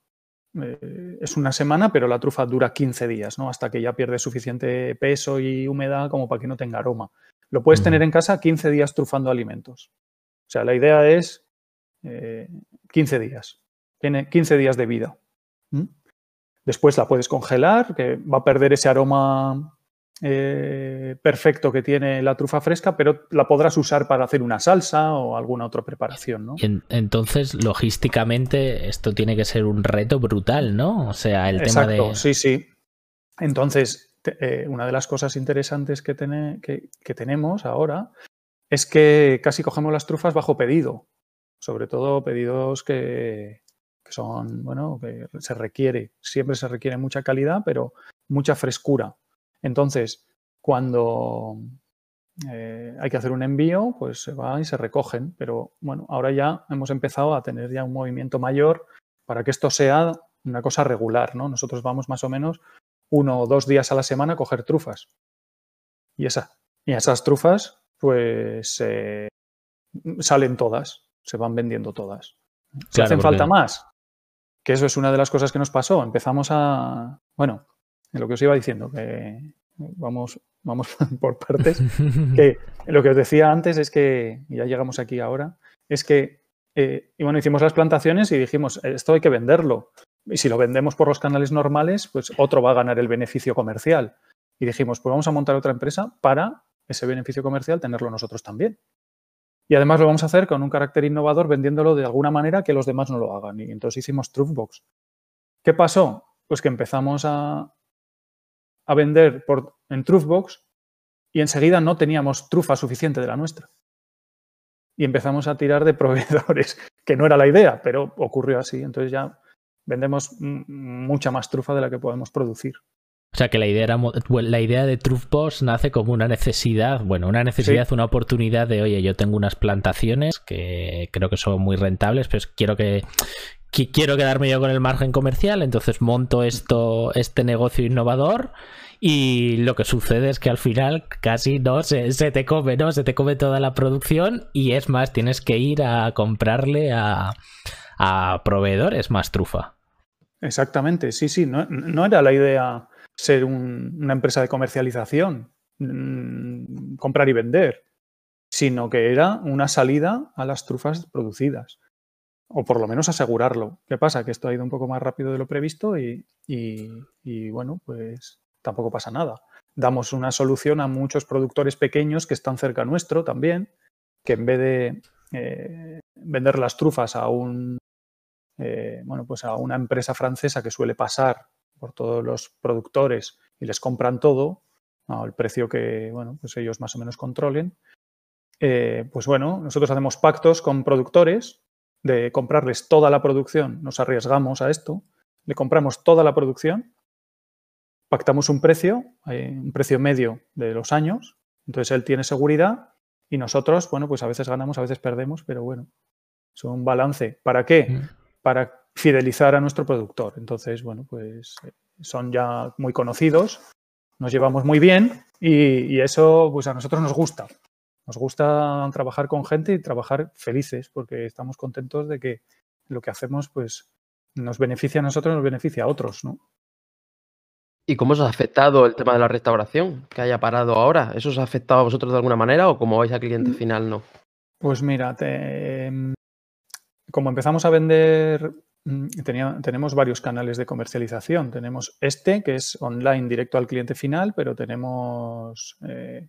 Eh, es una semana, pero la trufa dura 15 días, ¿no? Hasta que ya pierde suficiente peso y humedad como para que no tenga aroma. Lo puedes tener en casa 15 días trufando alimentos. O sea, la idea es 15 eh, días. Tiene 15 días de vida. Después la puedes congelar, que va a perder ese aroma eh, perfecto que tiene la trufa fresca, pero la podrás usar para hacer una salsa o alguna otra preparación, ¿no? entonces, logísticamente, esto tiene que ser un reto brutal, ¿no? O sea, el tema de. Sí, sí. Entonces, eh, una de las cosas interesantes que, que tenemos ahora es que casi cogemos las trufas bajo pedido, sobre todo pedidos que, son, bueno, que se requiere, siempre se requiere mucha calidad, pero mucha frescura. Entonces, cuando eh, hay que hacer un envío, pues se va y se recogen, pero bueno, ahora ya hemos empezado a tener ya un movimiento mayor para que esto sea una cosa regular, ¿no? Nosotros vamos más o menos uno o dos días a la semana a coger trufas. Y, esa, y esas trufas pues eh, salen todas, se van vendiendo todas. Si hacen falta más, que eso es una de las cosas que nos pasó. Empezamos a, bueno, en lo que os iba diciendo, que vamos, vamos [LAUGHS] por partes, [LAUGHS] que lo que os decía antes es que, ya llegamos aquí ahora, es que, eh, y bueno, hicimos las plantaciones y dijimos, esto hay que venderlo. Y si lo vendemos por los canales normales, pues otro va a ganar el beneficio comercial. Y dijimos, pues vamos a montar otra empresa para ese beneficio comercial tenerlo nosotros también. Y además lo vamos a hacer con un carácter innovador vendiéndolo de alguna manera que los demás no lo hagan. Y entonces hicimos Truthbox. ¿Qué pasó? Pues que empezamos a, a vender por, en Truthbox y enseguida no teníamos trufa suficiente de la nuestra. Y empezamos a tirar de [LAUGHS] proveedores, que no era la idea, pero ocurrió así. Entonces ya vendemos mucha más trufa de la que podemos producir. O sea que la idea, era, la idea de Truffbox nace como una necesidad, bueno, una necesidad, una oportunidad de, oye, yo tengo unas plantaciones que creo que son muy rentables, pero quiero que, quiero quedarme yo con el margen comercial, entonces monto esto, este negocio innovador y lo que sucede es que al final casi no se, se, te come, ¿no? Se te come toda la producción y es más, tienes que ir a comprarle a, a proveedores más trufa. Exactamente, sí, sí, no, no era la idea ser una empresa de comercialización, mm, comprar y vender, sino que era una salida a las trufas producidas, o por lo menos asegurarlo. ¿Qué pasa? Que esto ha ido un poco más rápido de lo previsto y, bueno, pues tampoco pasa nada. Damos una solución a muchos productores pequeños que están cerca nuestro también, que en vez de eh, vender las trufas a un eh, bueno, pues a una empresa francesa que suele pasar por todos los productores y les compran todo al precio que bueno, pues ellos más o menos controlen. Eh, pues bueno, nosotros hacemos pactos con productores de comprarles toda la producción, nos arriesgamos a esto, le compramos toda la producción, pactamos un precio, eh, un precio medio de los años, entonces él tiene seguridad y nosotros, bueno, pues a veces ganamos, a veces perdemos, pero bueno, es un balance. ¿Para qué? Mm. Para fidelizar a nuestro productor. Entonces, bueno, pues eh, son ya muy conocidos, nos llevamos muy bien y, eso pues a nosotros nos gusta. Nos gusta trabajar con gente y trabajar felices porque estamos contentos de que lo que hacemos pues nos beneficia a nosotros, nos beneficia a otros, ¿no? ¿Y cómo os ha afectado el tema de la restauración que haya parado ahora? ¿Eso os ha afectado a vosotros de alguna manera o como vais al cliente mm. final no? Pues mira, em, como empezamos a vender Mm, tenemos varios canales de comercialización. Tenemos este, que es online directo al cliente final, pero tenemos eh,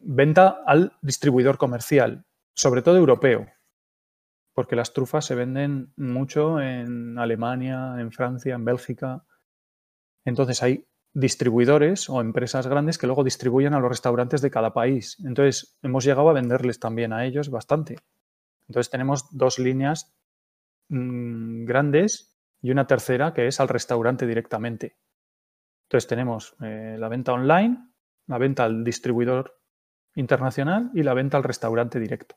venta al distribuidor comercial, sobre todo europeo, porque las trufas se venden mucho en Alemania, en Francia, en Bélgica. Entonces hay distribuidores o empresas grandes que luego distribuyen a los restaurantes de cada país. Entonces hemos llegado a venderles también a ellos bastante. Entonces tenemos dos líneas Mm, grandes y una tercera que es al restaurante directamente. Entonces tenemos eh, la venta online, la venta al distribuidor internacional y la venta al restaurante directo.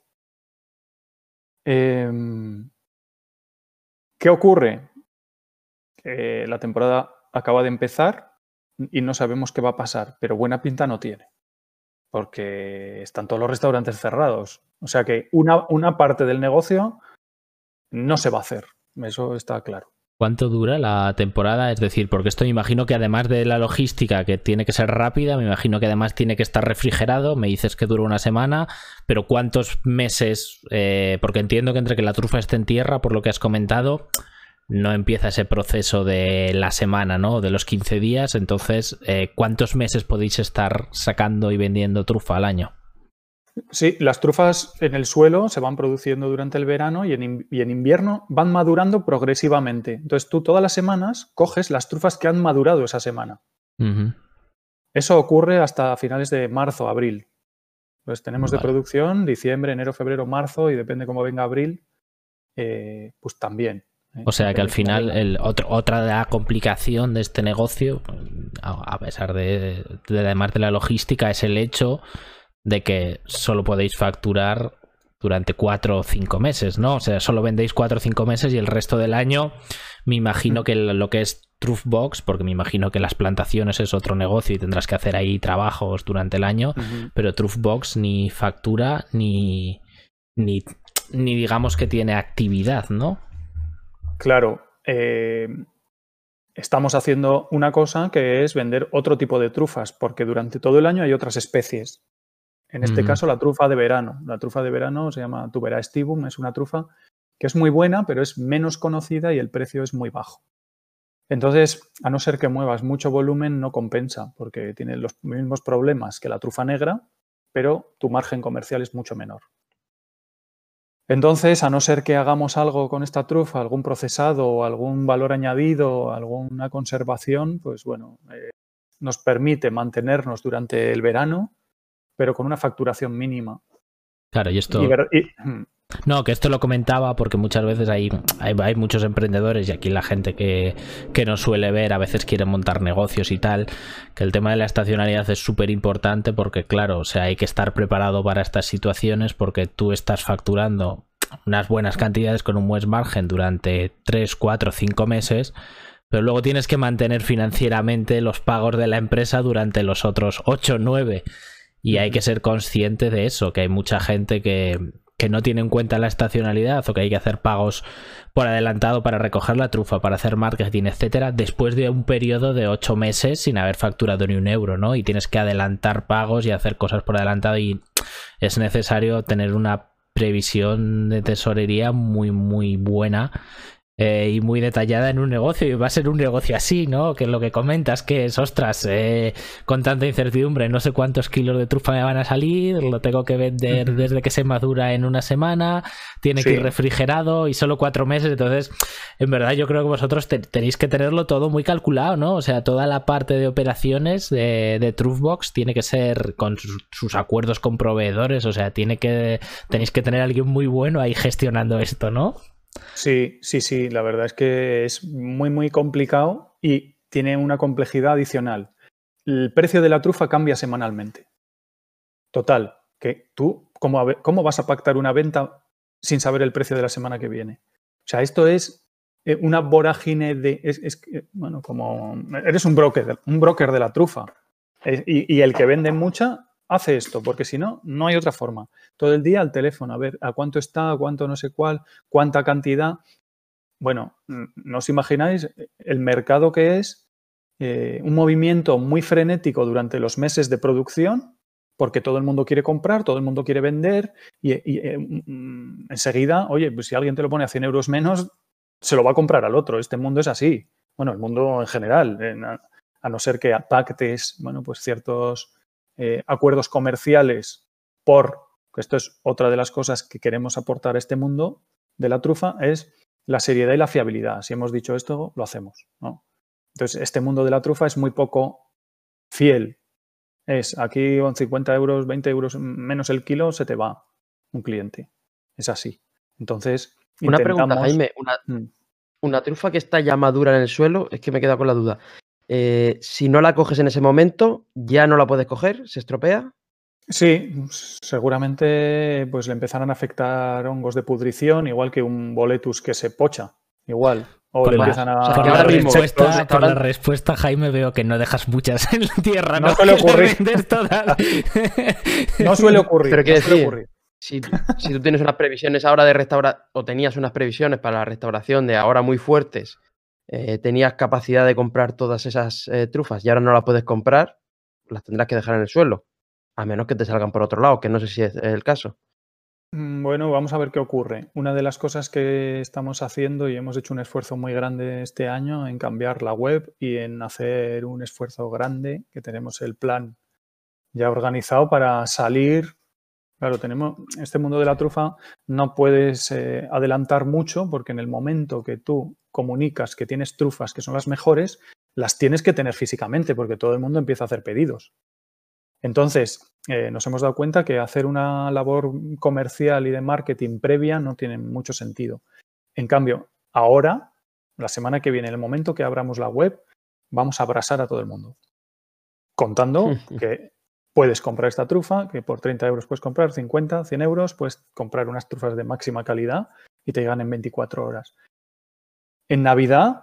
Em, ¿Qué ocurre? la temporada acaba de empezar y no sabemos qué va a pasar, pero buena pinta no tiene, porque están todos los restaurantes cerrados. O sea que una, una parte del negocio no se va a hacer. Eso está claro. ¿Cuánto dura la temporada? Es decir, porque esto me imagino que además de la logística que tiene que ser rápida, me imagino que además tiene que estar refrigerado. Me dices que dura una semana, pero ¿cuántos meses? Eh, porque entiendo que entre que la trufa esté en tierra, por lo que has comentado, no empieza ese proceso de la semana, ¿no? De los 15 días. Entonces, eh, ¿cuántos meses podéis estar sacando y vendiendo trufa al año? Sí, las trufas en el suelo se van produciendo durante el verano y en, invierno van madurando progresivamente. Entonces tú todas las semanas coges las trufas que han madurado esa semana. Eso ocurre hasta finales de marzo, abril. Pues tenemos de producción diciembre, enero, febrero, marzo y depende cómo venga abril, eh, pues también. ¿eh? O sea que al final el otra complicación de este negocio, a pesar de, de además de la logística, es el hecho de que solo podéis facturar durante cuatro o cinco meses, ¿no? O sea, solo vendéis cuatro o cinco meses y el resto del año me imagino que lo que es Truthbox, porque me imagino que las plantaciones es otro negocio y tendrás que hacer ahí trabajos durante el año, pero Truthbox ni factura ni, ni, ni digamos que tiene actividad, ¿no? Claro. Eh, estamos haciendo una cosa que es vender otro tipo de trufas, porque durante todo el año hay otras especies. En este caso, la trufa de verano. La trufa de verano se llama Tubera estivum, es una trufa que es muy buena, pero es menos conocida y el precio es muy bajo. Entonces, a no ser que muevas mucho volumen, no compensa, porque tiene los mismos problemas que la trufa negra, pero tu margen comercial es mucho menor. Entonces, a no ser que hagamos algo con esta trufa, algún procesado, algún valor añadido, alguna conservación, pues bueno, eh, nos permite mantenernos durante el verano pero con una facturación mínima. Claro, y esto... No, que esto lo comentaba porque muchas veces hay, hay, muchos emprendedores y aquí la gente que, que nos suele ver a veces quiere montar negocios y tal, que el tema de la estacionalidad es súper importante porque claro, o sea, hay que estar preparado para estas situaciones porque tú estás facturando unas buenas cantidades con un buen margen durante 3, 4, 5 meses, pero luego tienes que mantener financieramente los pagos de la empresa durante los otros 8, 9. Y hay que ser consciente de eso, que hay mucha gente que, que no tiene en cuenta la estacionalidad o que hay que hacer pagos por adelantado para recoger la trufa, para hacer marketing, etcétera, después de un periodo de ocho meses sin haber facturado ni un euro, ¿no? Y tienes que adelantar pagos y hacer cosas por adelantado y es necesario tener una previsión de tesorería muy, muy buena eh, y muy detallada en un negocio y va a ser un negocio así, ¿no? Que lo que comentas, que es, ostras, eh, con tanta incertidumbre, no sé cuántos kilos de trufa me van a salir, lo tengo que vender desde que se madura en una semana, tiene que ir refrigerado y solo cuatro meses, entonces, en verdad yo creo que vosotros tenéis que tenerlo todo muy calculado, ¿no? O sea, toda la parte de operaciones de, de Truthbox tiene que ser con sus, sus, acuerdos con proveedores, o sea, tiene que, tenéis que tener a alguien muy bueno ahí gestionando esto, ¿no? Sí, sí, sí, la verdad es que es muy, muy complicado y tiene una complejidad adicional. El precio de la trufa cambia semanalmente. Total, que tú, ¿cómo, cómo vas a pactar una venta sin saber el precio de la semana que viene? O sea, esto es eh, una vorágine de. Es, bueno, como. Eres un broker, un broker de la trufa. Y, el que vende mucha hace esto, porque si no, no hay otra forma. Todo el día al teléfono, a ver a cuánto está, a cuánto no sé cuál, cuánta cantidad. Bueno, no os imagináis el mercado que es, eh, un movimiento muy frenético durante los meses de producción, porque todo el mundo quiere comprar, todo el mundo quiere vender, y, eh, mm, enseguida, oye, pues si alguien te lo pone a 100 euros menos, se lo va a comprar al otro. Este mundo es así. Bueno, el mundo en general, a no ser que pactes, bueno, pues ciertos eh, acuerdos comerciales por, que esto es otra de las cosas que queremos aportar a este mundo de la trufa, es la seriedad y la fiabilidad. Si hemos dicho esto, lo hacemos. ¿no? Entonces, este mundo de la trufa es muy poco fiel. Es aquí con 50 euros, 20 euros menos el kilo, se te va un cliente. Es así. Entonces, una pregunta, Jaime. Una, mm. una, trufa que está ya madura en el suelo, es que me queda con la duda. Eh, si no la coges en ese momento, ya no la puedes coger, se estropea. Sí, seguramente pues le empezarán a afectar hongos de pudrición, igual que un boletus que se pocha, igual. O le empiezan a. por, la respuesta, la respuesta, Jaime, veo que no dejas muchas en la tierra. No, suele ocurrir. [LAUGHS] no suele ocurrir. Pero quiere decir, Si, si, tú tienes unas previsiones ahora de restaurar, o tenías unas previsiones para la restauración de ahora muy fuertes eh, tenías capacidad de comprar todas esas eh, trufas y ahora no las puedes comprar, las tendrás que dejar en el suelo, a menos que te salgan por otro lado, que no sé si es el caso. Mm, bueno, vamos a ver qué ocurre. Una de las cosas que estamos haciendo y hemos hecho un esfuerzo muy grande este año en cambiar la web y en hacer un esfuerzo grande, que tenemos el plan ya organizado para salir Claro, tenemos este mundo de la trufa, no puedes eh, adelantar mucho porque en el momento que tú comunicas que tienes trufas que son las mejores, las tienes que tener físicamente porque todo el mundo empieza a hacer pedidos. Entonces, eh, nos hemos dado cuenta que hacer una labor comercial y de marketing previa no tiene mucho sentido. En cambio, ahora, la semana que viene, en el momento que abramos la web, vamos a abrasar a todo el mundo. Contando [LAUGHS] que puedes comprar esta trufa, que por 30 euros puedes comprar, 50, 100 euros, puedes comprar unas trufas de máxima calidad y te llegan en 24 horas. En Navidad,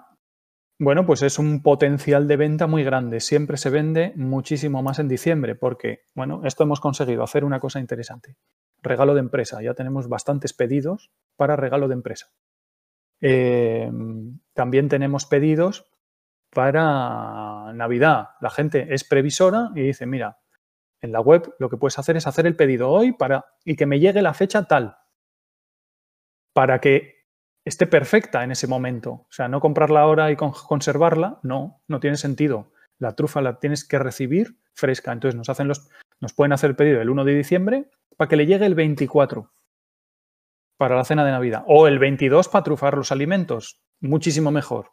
bueno, pues es un potencial de venta muy grande. Siempre se vende muchísimo más en diciembre porque, bueno, esto hemos conseguido hacer una cosa interesante. Regalo de empresa. Ya tenemos bastantes pedidos para regalo de empresa. Eh, también tenemos pedidos para Navidad. La gente es previsora y dice, mira, en la web lo que puedes hacer es hacer el pedido hoy para, y que me llegue la fecha tal, para que esté perfecta en ese momento. O sea, no comprarla ahora y conservarla, no, no tiene sentido. La trufa la tienes que recibir fresca. Entonces nos, hacen los, nos pueden hacer el pedido el 1 de diciembre para que le llegue el 24 para la cena de Navidad. O el 22 para trufar los alimentos. Muchísimo mejor.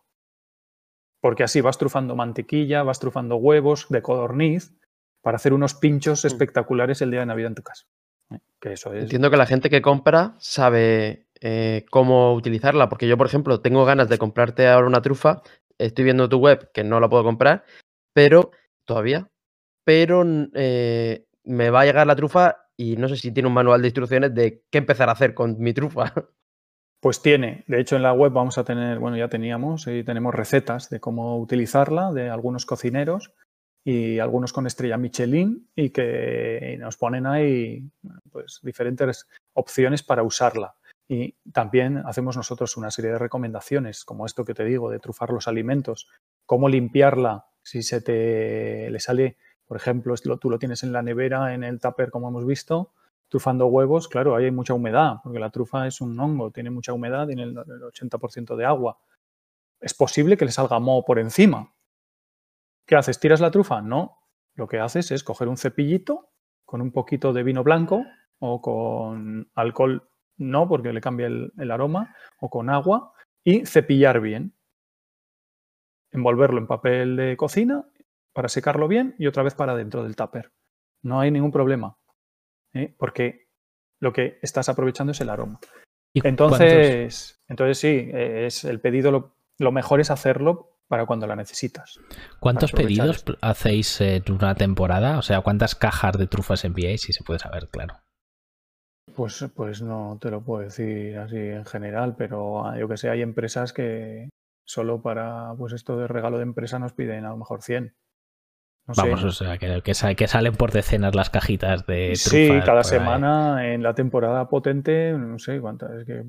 Porque así vas trufando mantequilla, vas trufando huevos de codorniz para hacer unos pinchos mm. espectaculares el día de Navidad en tu casa. Que eso es... Entiendo que la gente que compra sabe eh, cómo utilizarla, porque yo, por ejemplo, tengo ganas de comprarte ahora una trufa, estoy viendo tu web que no la puedo comprar, pero todavía, pero eh, me va a llegar la trufa y no sé si tiene un manual de instrucciones de qué empezar a hacer con mi trufa. [LAUGHS] Pues tiene, de hecho en la web vamos a tener, bueno, ya teníamos y tenemos recetas de cómo utilizarla de algunos cocineros y algunos con estrella Michelin y que nos ponen ahí pues diferentes opciones para usarla. Y también hacemos nosotros una serie de recomendaciones, como esto que te digo, de trufar los alimentos, cómo limpiarla si se te le sale, por ejemplo, tú lo tienes en la nevera, en el tupper, como hemos visto, trufando huevos, claro, ahí hay mucha humedad, porque la trufa es un hongo, tiene mucha humedad, tiene el 80% de agua. Es posible que le salga moho por encima. ¿Qué haces? ¿Tiras la trufa? No. Lo que haces es coger un cepillito con un poquito de vino blanco o con alcohol, no, porque le cambia el, el aroma, o con agua, y cepillar bien. Envolverlo en papel de cocina para secarlo bien y otra vez para dentro del tupper. No hay ningún problema. ¿eh? porque lo que estás aprovechando es el aroma. Entonces, entonces sí, es el pedido lo, mejor es hacerlo para cuando la necesitas. ¿Cuántos pedidos hacéis en una temporada? O sea, ¿cuántas cajas de trufas enviáis? Si se puede saber, claro. Pues, pues no te lo puedo decir así en general, pero ah, yo que sé, hay empresas que solo para pues esto de regalo de empresa nos piden a lo mejor 100. Vamos, o sea, que, que, salen por decenas las cajitas de Sí, cada semana en la temporada potente, no sé cuántas, es que,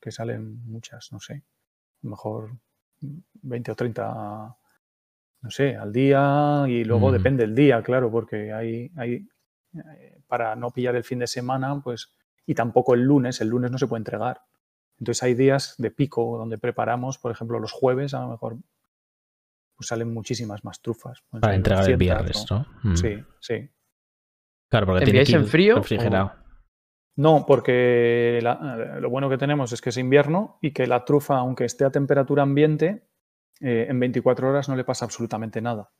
que salen muchas, no sé. A lo mejor 20 o 30, no sé, al día y luego depende el día, claro, porque hay, hay, eh, para no pillar el fin de semana, pues, y tampoco el lunes, el lunes no se puede entregar. Entonces hay días de pico donde preparamos, por ejemplo, los jueves a lo mejor pues salen muchísimas más trufas. Para entregar el viernes, ¿no? Mm. Sí, sí. Claro, porque tiene en frío? Refrigerado. No, porque lo bueno que tenemos es que es invierno y que la trufa, aunque esté a temperatura ambiente, eh, en 24 horas no le pasa absolutamente nada.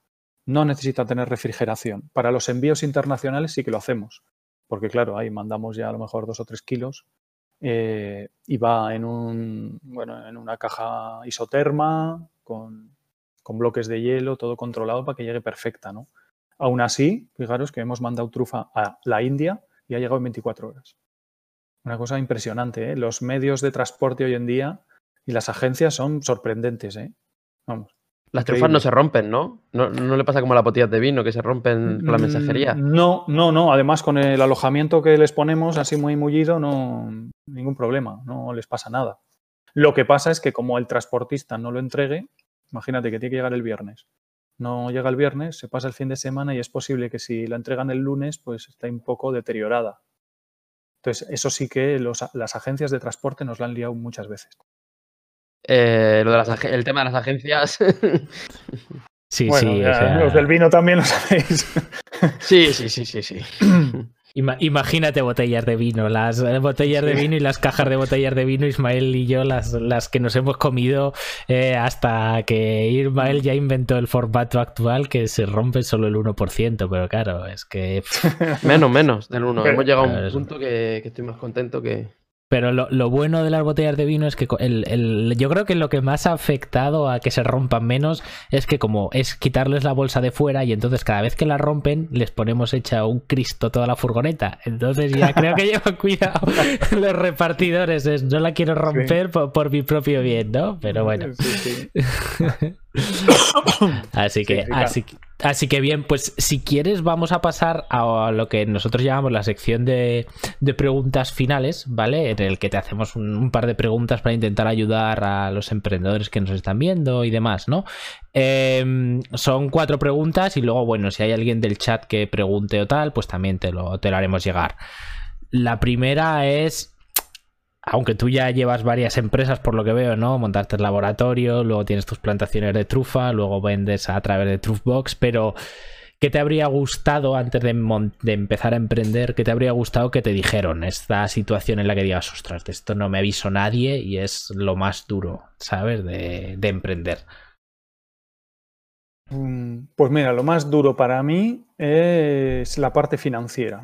No necesita tener refrigeración. Para los envíos internacionales sí que lo hacemos, porque claro, ahí mandamos ya a lo mejor dos o tres kilos eh, y va en, un, bueno, en una caja isoterma con con bloques de hielo, todo controlado para que llegue perfecta, ¿no? Aún así, fijaros que hemos mandado trufa a la India y ha llegado en 24 horas. Una cosa impresionante, ¿eh? Los medios de transporte hoy en día y las agencias son sorprendentes, ¿eh? Vamos. Las trufas no se rompen, ¿no? ¿no? le pasa como las botellas de vino que se rompen con la mm, mensajería? No, no, no. Además, con el alojamiento que les ponemos así muy mullido, no ningún problema, no les pasa nada. Lo que pasa es que como el transportista no lo entregue, Imagínate que tiene que llegar el viernes. No llega el viernes, se pasa el fin de semana y es posible que si la entregan el lunes, pues está un poco deteriorada. Entonces, eso sí que las agencias de transporte nos la han liado muchas veces. Eh, lo de el tema de las agencias. [LAUGHS] sí, sí. Los del vino también lo sabéis. sí, sí, sí, sí, sí. [CLEARS THROAT] Imagínate botellas de vino, las eh, botellas de vino y las cajas de botellas de vino, Ismael y yo, las, las que nos hemos comido eh, hasta que Ismael ya inventó el formato actual que se rompe solo el 1%, pero claro, es que... [LAUGHS] menos, menos del 1. Hemos llegado a un punto que estoy más contento que... Pero lo, bueno de las botellas de vino es que el, yo creo que lo que más ha afectado a que se rompan menos es que como es quitarles la bolsa de fuera y entonces cada vez que la rompen les ponemos hecha un Cristo toda la furgoneta. Entonces ya creo que [LAUGHS] llevan cuidado [LAUGHS] los repartidores. Es, no la quiero romper por, mi propio bien, ¿no? Pero bueno. así que, [LAUGHS] [LAUGHS] así que Así que bien, pues si quieres vamos a pasar a lo que nosotros llamamos la sección de, preguntas finales, ¿vale? En el que te hacemos un, par de preguntas para intentar ayudar a los emprendedores que nos están viendo y demás, ¿no? Em, son cuatro preguntas y luego, bueno, si hay alguien del chat que pregunte o tal, pues también te lo, te lo haremos llegar. La primera es aunque tú ya llevas varias empresas por lo que veo, ¿no? Montarte el laboratorio, luego tienes tus plantaciones de trufa, luego vendes a través de Truthbox, pero ¿qué te habría gustado antes de, empezar a emprender? ¿Qué te habría gustado que te dijeron esta situación en la que digas, ostras, de esto no me aviso nadie y es lo más duro, ¿sabes? De, de emprender. Mm, pues mira, lo más duro para mí es la parte financiera.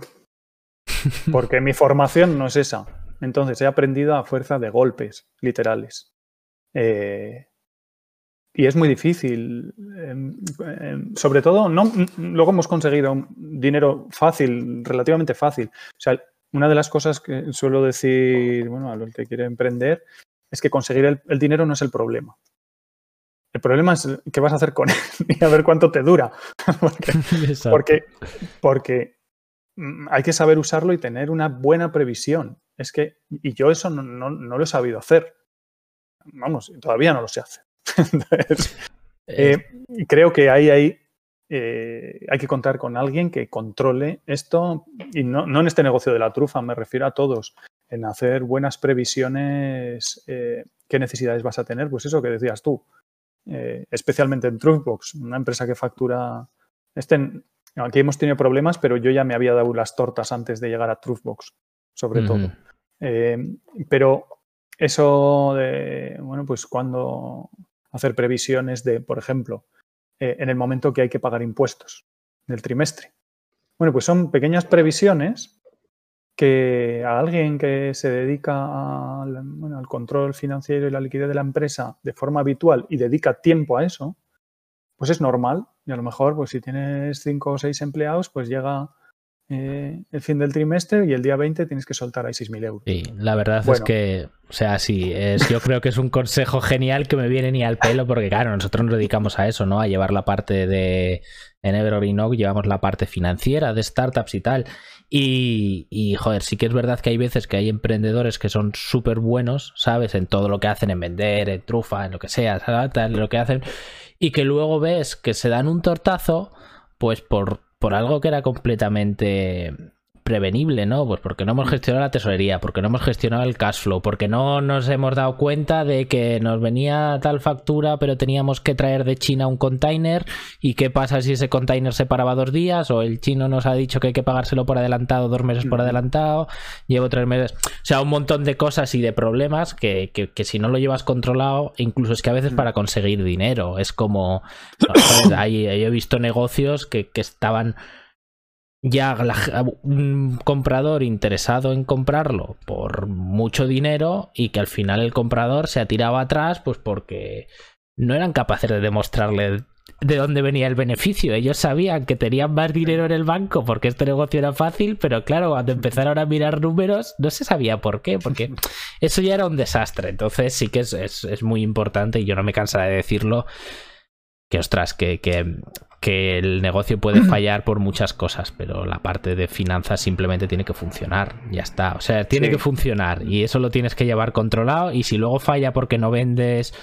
[LAUGHS] Porque mi formación no es esa. Entonces he aprendido a fuerza de golpes literales. Eh, y es muy difícil. Em, em, sobre todo, no, luego hemos conseguido dinero fácil, relativamente fácil. O sea, una de las cosas que suelo decir bueno, a los que quiere emprender es que conseguir el, dinero no es el problema. El problema es qué vas a hacer con él [LAUGHS] y a ver cuánto te dura. [LAUGHS] [LAUGHS] porque, porque, hay que saber usarlo y tener una buena previsión. Es que, y yo eso no, lo he sabido hacer. Vamos, todavía no lo sé hacer. [LAUGHS] Eh, creo que ahí hay, eh, hay que contar con alguien que controle esto, y no, en este negocio de la trufa, me refiero a todos, en hacer buenas previsiones, eh, qué necesidades vas a tener, pues eso que decías tú, especialmente en Truckbox, una empresa que factura, este, aquí hemos tenido problemas, pero yo ya me había dado las tortas antes de llegar a Truthbox, sobre todo. pero eso de, bueno, pues cuando hacer previsiones de, por ejemplo, eh, en el momento que hay que pagar impuestos del trimestre. Bueno, pues son pequeñas previsiones que a alguien que se dedica al, al control financiero y la liquidez de la empresa de forma habitual y dedica tiempo a eso, pues es normal. Y a lo mejor, pues si tienes cinco o seis empleados, pues llega eh, el fin del trimestre y el día 20 tienes que soltar ahí 6.000 euros. Sí, la verdad es que, o sea, sí, es, yo creo que es un consejo genial que me viene ni al pelo porque, claro, nosotros nos dedicamos a eso, ¿no? A llevar la parte de, en Everorinoc llevamos la parte financiera de startups y tal. Y, y, joder, sí que es verdad que hay veces que hay emprendedores que son súper buenos, ¿sabes? En todo lo que hacen, en vender, en trufa, en lo que sea, ¿sabes? lo que hacen. Y que luego ves que se dan un tortazo, pues por por algo que era completamente prevenible, ¿no? Pues porque no hemos gestionado la tesorería, porque no hemos gestionado el cash flow, porque no nos hemos dado cuenta de que nos venía tal factura, pero teníamos que traer de China un container. Y qué pasa si ese container se paraba dos días o el chino nos ha dicho que hay que pagárselo por adelantado, dos meses por adelantado, llevo tres meses, o sea, un montón de cosas y de problemas que, que, si no lo llevas controlado, incluso es que a veces para conseguir dinero, es como, [COUGHS] he visto negocios que, que estaban ya un comprador interesado en comprarlo por mucho dinero y que al final el comprador se ha tirado atrás pues porque no eran capaces de demostrarle de dónde venía el beneficio. Ellos sabían que tenían más dinero en el banco porque este negocio era fácil, pero claro, cuando empezaron a mirar números no se sabía por qué, porque [LAUGHS] eso ya era un desastre. Entonces sí que es, es, muy importante y yo no me cansaré de decirlo que ostras, que, que, que el negocio puede [CLEARS THROAT] fallar por muchas cosas, pero la parte de finanzas simplemente tiene que funcionar, ya está. O sea, tiene que funcionar y eso lo tienes que llevar controlado y si luego falla porque no vendes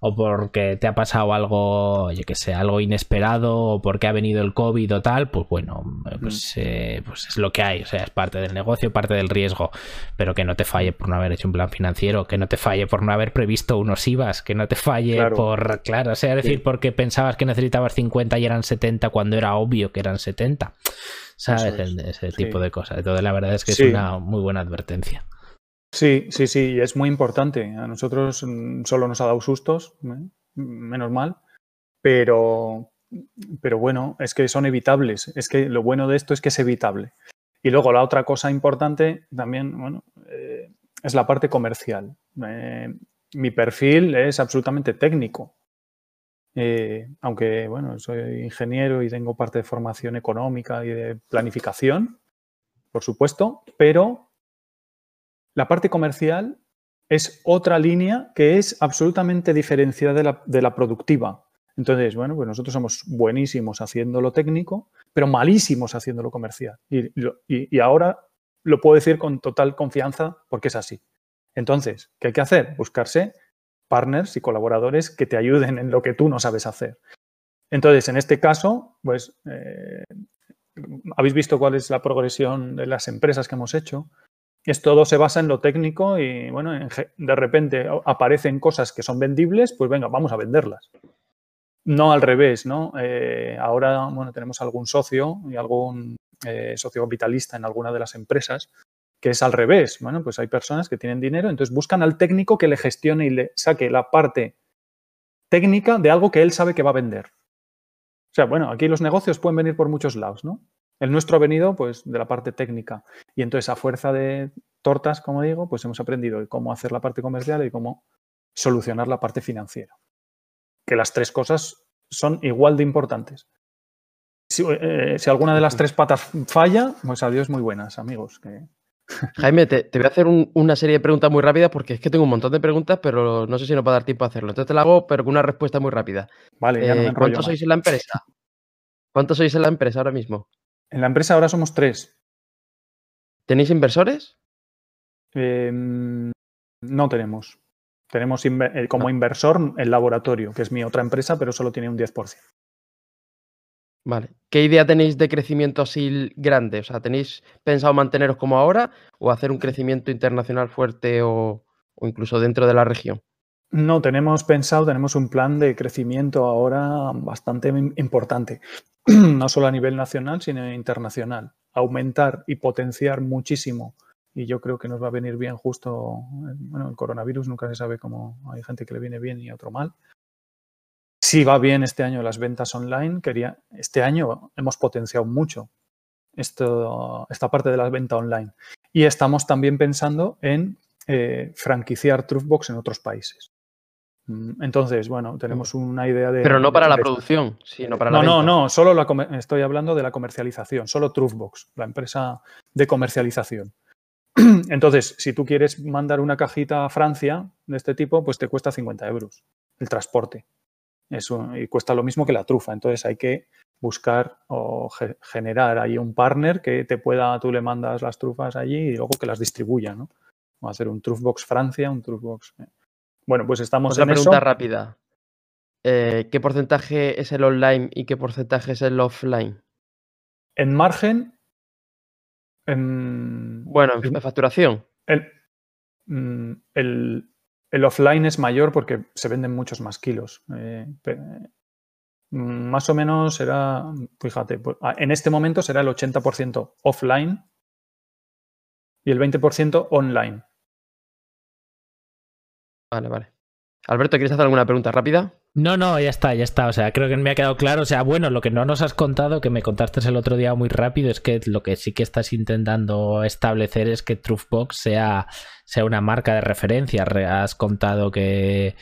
o porque te ha pasado algo, yo que sé, algo inesperado, o porque ha venido el COVID o tal, pues bueno, pues, mm. eh, pues, es lo que hay, o sea, es parte del negocio, parte del riesgo, pero que no te falle por no haber hecho un plan financiero, que no te falle por no haber previsto unos IVAs, que no te falle por, claro, o sea, decir, porque pensabas que necesitabas 50 y eran 70 cuando era obvio que eran 70, ¿sabes? Ese tipo de cosas. Entonces, la verdad es que es una muy buena advertencia. Sí, sí, sí, es muy importante. A nosotros mm, solo nos ha dado sustos, ¿eh? menos mal, pero, pero bueno, es que son evitables. Es que lo bueno de esto es que es evitable. Y luego la otra cosa importante también, bueno, eh, es la parte comercial. Eh, mi perfil es absolutamente técnico. aunque, bueno, soy ingeniero y tengo parte de formación económica y de planificación, por supuesto, pero la parte comercial es otra línea que es absolutamente diferenciada de la, productiva. Entonces, bueno, pues nosotros somos buenísimos haciendo lo técnico, pero malísimos haciendo lo comercial. Y, ahora lo puedo decir con total confianza porque es así. Entonces, ¿qué hay que hacer? Buscarse partners y colaboradores que te ayuden en lo que tú no sabes hacer. Entonces, en este caso, pues, eh, habéis visto cuál es la progresión de las empresas que hemos hecho es todo se basa en lo técnico y bueno, de repente aparecen cosas que son vendibles, pues venga, vamos a venderlas. No al revés, ¿no? Eh, ahora, bueno, tenemos algún socio y algún eh, socio capitalista en alguna de las empresas que es al revés. Bueno, pues hay personas que tienen dinero, entonces buscan al técnico que le gestione y le saque la parte técnica de algo que él sabe que va a vender. O sea, bueno, aquí los negocios pueden venir por muchos lados, ¿no? El nuestro ha venido pues de la parte técnica y entonces a fuerza de tortas, como digo, pues hemos aprendido cómo hacer la parte comercial y cómo solucionar la parte financiera. Que las tres cosas son igual de importantes. Si, eh, alguna de las tres patas falla, pues adiós muy buenas, amigos. [LAUGHS] Jaime, te, voy a hacer una serie de preguntas muy rápidas porque es que tengo un montón de preguntas, pero no sé si nos va a dar tiempo a hacerlo. Entonces te la hago, pero con una respuesta muy rápida. Vale, ya no me eh, ¿Cuántos sois en la empresa? ¿Cuántos sois en la empresa ahora mismo? En la empresa ahora somos tres. ¿Tenéis inversores? Em, no tenemos. Tenemos eh, como inversor el laboratorio, que es mi otra empresa, pero solo tiene un 10%. Vale. ¿Qué idea tenéis de crecimiento así grande? O sea, ¿tenéis pensado manteneros como ahora o hacer un crecimiento internacional fuerte o, incluso dentro de la región? No, tenemos pensado, tenemos un plan de crecimiento ahora bastante importante, [CLEARS THROAT] no solo a nivel nacional, sino internacional. Aumentar y potenciar muchísimo y yo creo que nos va a venir bien justo, bueno, el coronavirus nunca se sabe cómo hay gente que le viene bien y otro mal. Si va bien este año las ventas online, quería, este año hemos potenciado mucho esto, esta parte de la venta online y estamos también pensando en eh, franquiciar Truthbox en otros países. Mm, entonces, bueno, tenemos una idea de... Pero no para la producción, sino para la No, no, no, solo la, estoy hablando de la comercialización, solo Truthbox, la empresa de comercialización. [CLEARS THROAT] Entonces, si tú quieres mandar una cajita a Francia de este tipo, pues te cuesta 50 euros el transporte. Eso, y cuesta lo mismo que la trufa. Entonces hay que buscar o generar ahí un partner que te pueda, tú le mandas las trufas allí y luego que las distribuya, ¿no? O hacer un Truthbox Francia, un Truthbox. Eh. Bueno, pues estamos Otra pregunta rápida. Eh, ¿Qué porcentaje es el online y qué porcentaje es el offline? En margen, bueno, en, facturación. Mm, el, offline es mayor porque se venden muchos más kilos. Eh, mm, más o menos será, fíjate, pues, ah, en este momento será el 80% offline y el 20% online. Vale, vale. Alberto, ¿quieres hacer alguna pregunta rápida? No, no, ya está, ya está. O sea, creo que me ha quedado claro. O sea, bueno, lo que no nos has contado, que me contaste el otro día muy rápido, es que lo que sí que estás intentando establecer es que Truthbox sea, sea una marca de referencia. Has contado que,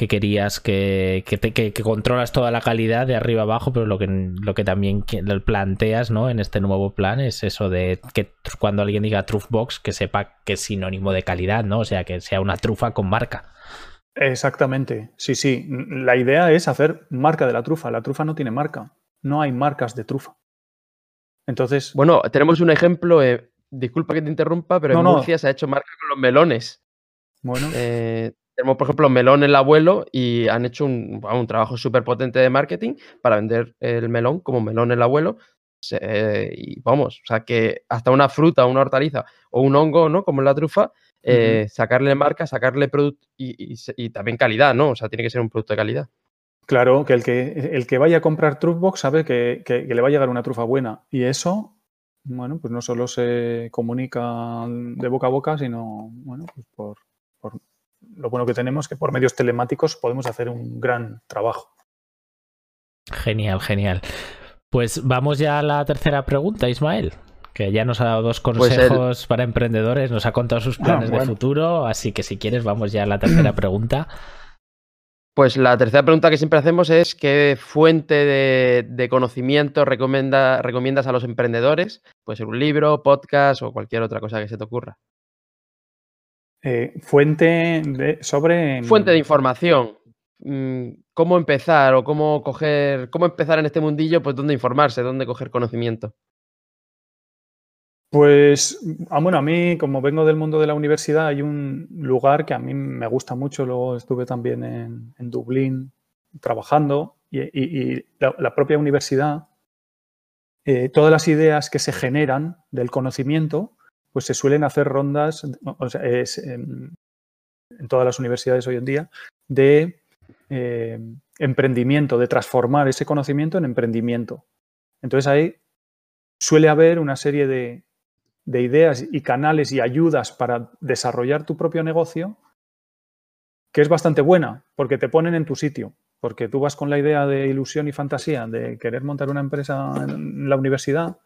que querías que, que, controlas toda la calidad de arriba abajo, pero lo que, lo que también planteas ¿no? en este nuevo plan es eso de que cuando alguien diga Truthbox, que sepa que es sinónimo de calidad, ¿no? O sea, que sea una trufa con marca. Exactamente, sí, sí. La idea es hacer marca de la trufa. La trufa no tiene marca. No hay marcas de trufa. Entonces. Bueno, tenemos un ejemplo. Eh, disculpa que te interrumpa, pero en Murcia se ha hecho marca con los melones. Bueno. Eh, tenemos, por ejemplo, melón el abuelo y han hecho un, trabajo súper potente de marketing para vender el melón como melón el abuelo. y vamos, o sea que hasta una fruta, una hortaliza o un hongo, ¿no? Como la trufa, eh, sacarle marca, sacarle producto y, también calidad, ¿no? O sea, tiene que ser un producto de calidad. Claro, que el que, el que vaya a comprar Truthbox sabe que, le va a llegar una trufa buena. Y eso, bueno, pues no solo se comunica de boca a boca, sino, bueno, pues por, por lo bueno que tenemos, que por medios telemáticos podemos hacer un gran trabajo. Genial, genial. Pues vamos ya a la tercera pregunta, Ismael que ya nos ha dado dos pues consejos para emprendedores, nos ha contado sus ah, planes de futuro, así que si quieres vamos ya a la tercera [CLEARS THROAT] pregunta. Pues la tercera pregunta que siempre hacemos es ¿qué fuente de, conocimiento recomiendas a los emprendedores? Puede ser un libro, podcast o cualquier otra cosa que se te ocurra. Eh, fuente de, sobre... Fuente de información. Mm, ¿Cómo empezar o cómo coger, cómo empezar en este mundillo? Pues dónde informarse, dónde coger conocimiento. Pues, ah, bueno, a mí, como vengo del mundo de la universidad, hay un lugar que a mí me gusta mucho. Luego estuve también en, Dublín trabajando y, la, propia universidad, eh, todas las ideas que se generan del conocimiento, pues se suelen hacer rondas, es, en, todas las universidades hoy en día, de eh, emprendimiento, de transformar ese conocimiento en emprendimiento. Entonces ahí suele haber una serie de, de ideas y canales y ayudas para desarrollar tu propio negocio, que es bastante buena, porque te ponen en tu sitio, porque tú vas con la idea de ilusión y fantasía de querer montar una empresa en la universidad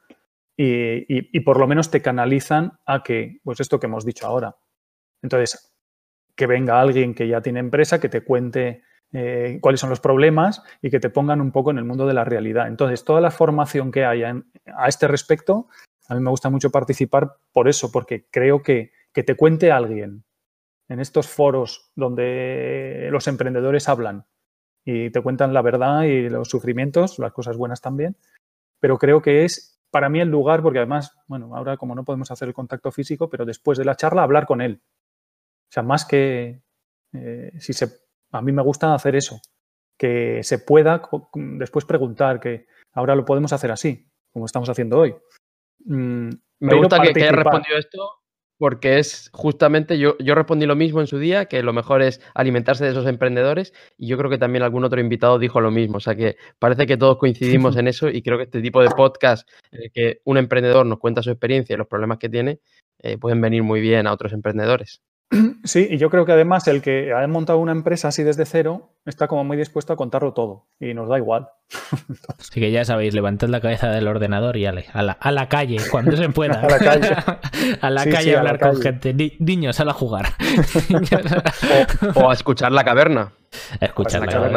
y, por lo menos te canalizan a que, pues esto que hemos dicho ahora. Entonces, que venga alguien que ya tiene empresa, que te cuente eh, cuáles son los problemas y que te pongan un poco en el mundo de la realidad. Entonces, toda la formación que haya a este respecto, a mí me gusta mucho participar por eso, porque creo que, que te cuente alguien en estos foros donde los emprendedores hablan y te cuentan la verdad y los sufrimientos, las cosas buenas también, pero creo que es para mí el lugar, porque además, bueno, ahora como no podemos hacer el contacto físico, pero después de la charla hablar con él. O sea, más que eh, si se, a mí me gusta hacer eso, que se pueda después preguntar, que ahora lo podemos hacer así, como estamos haciendo hoy. Mm, me gusta que, que haya respondido esto porque es justamente, yo, yo respondí lo mismo en su día, que lo mejor es alimentarse de esos emprendedores y yo creo que también algún otro invitado dijo lo mismo, o sea que parece que todos coincidimos [LAUGHS] en eso y creo que este tipo de podcast en el que un emprendedor nos cuenta su experiencia y los problemas que tiene, eh, pueden venir muy bien a otros emprendedores. [CLEARS THROAT] Sí, y yo creo que además el que ha montado una empresa así desde cero está como muy dispuesto a contarlo todo y nos da igual. [LAUGHS] Así que ya sabéis, levantad la cabeza del ordenador y a la, a la calle, cuando se pueda. [LAUGHS] a la calle. [LAUGHS] a la calle a hablar con gente. niños, a la jugar. o, a escuchar la caverna.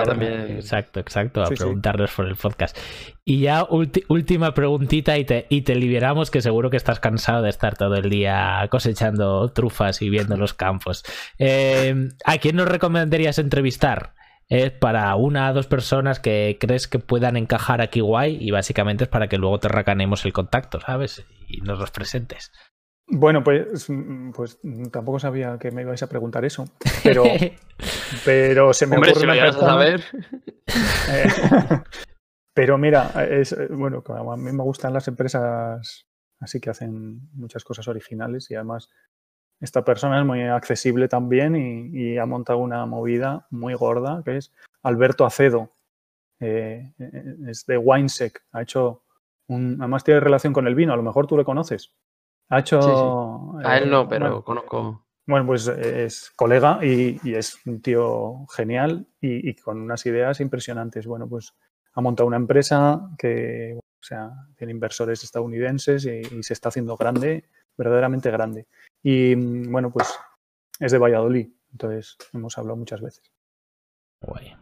También. Exacto, exacto. A preguntarles por el podcast. Y ya última preguntita y te, y te liberamos, que seguro que estás cansado de estar todo el día cosechando trufas y viendo los campos. Eh, ¿A quién nos recomendarías entrevistar? es para una o dos personas que crees que puedan encajar aquí guay y básicamente es para que luego te racanemos el contacto, ¿sabes? Y nos los presentes. Bueno, pues, pues tampoco sabía que me ibais a preguntar eso, [LAUGHS] pero, pero se me ocurre una saber. [LAUGHS] Eh, [LAUGHS] pero mira, es, bueno, a mí me gustan las empresas así que hacen muchas cosas originales y además esta persona es muy accesible también y, ha montado una movida muy gorda que es Alberto Acedo. Eh, es de Winesec. Ha hecho un. Además tiene relación con el vino, a lo mejor tú le conoces. Ha hecho. A él no, pero conozco. Bueno, pues es colega y, es un tío genial y, con unas ideas impresionantes. Bueno, pues ha montado una empresa que, o sea, tiene inversores estadounidenses y se está haciendo grande, verdaderamente grande. Y mm, bueno, pues es de Valladolid, entonces hemos hablado muchas veces.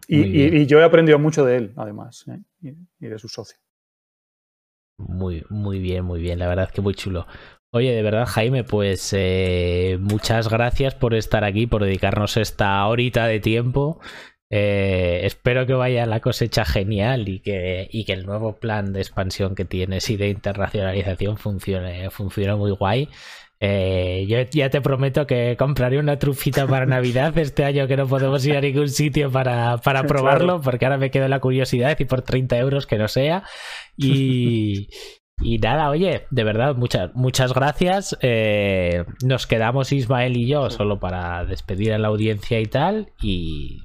y, yo he aprendido mucho de él, además, ¿eh? y, de su socio. Muy, muy bien, muy bien, la verdad que muy chulo. Oye, de verdad, Jaime, pues eh, muchas gracias por estar aquí, por dedicarnos esta horita de tiempo. Eh, espero que vaya la cosecha genial y que, y que el nuevo plan de expansión que tienes y de internacionalización funcione, funcione muy guay. Eh, yo ya te prometo que compraré una trufita para Navidad [LAUGHS] este año que no podemos ir a ningún sitio para, para probarlo, porque ahora me quedo la curiosidad y por 30 euros que no sea. Y, y nada, oye, de verdad, muchas, muchas gracias. Eh, nos quedamos Ismael y yo solo para despedir a la audiencia y tal. Y,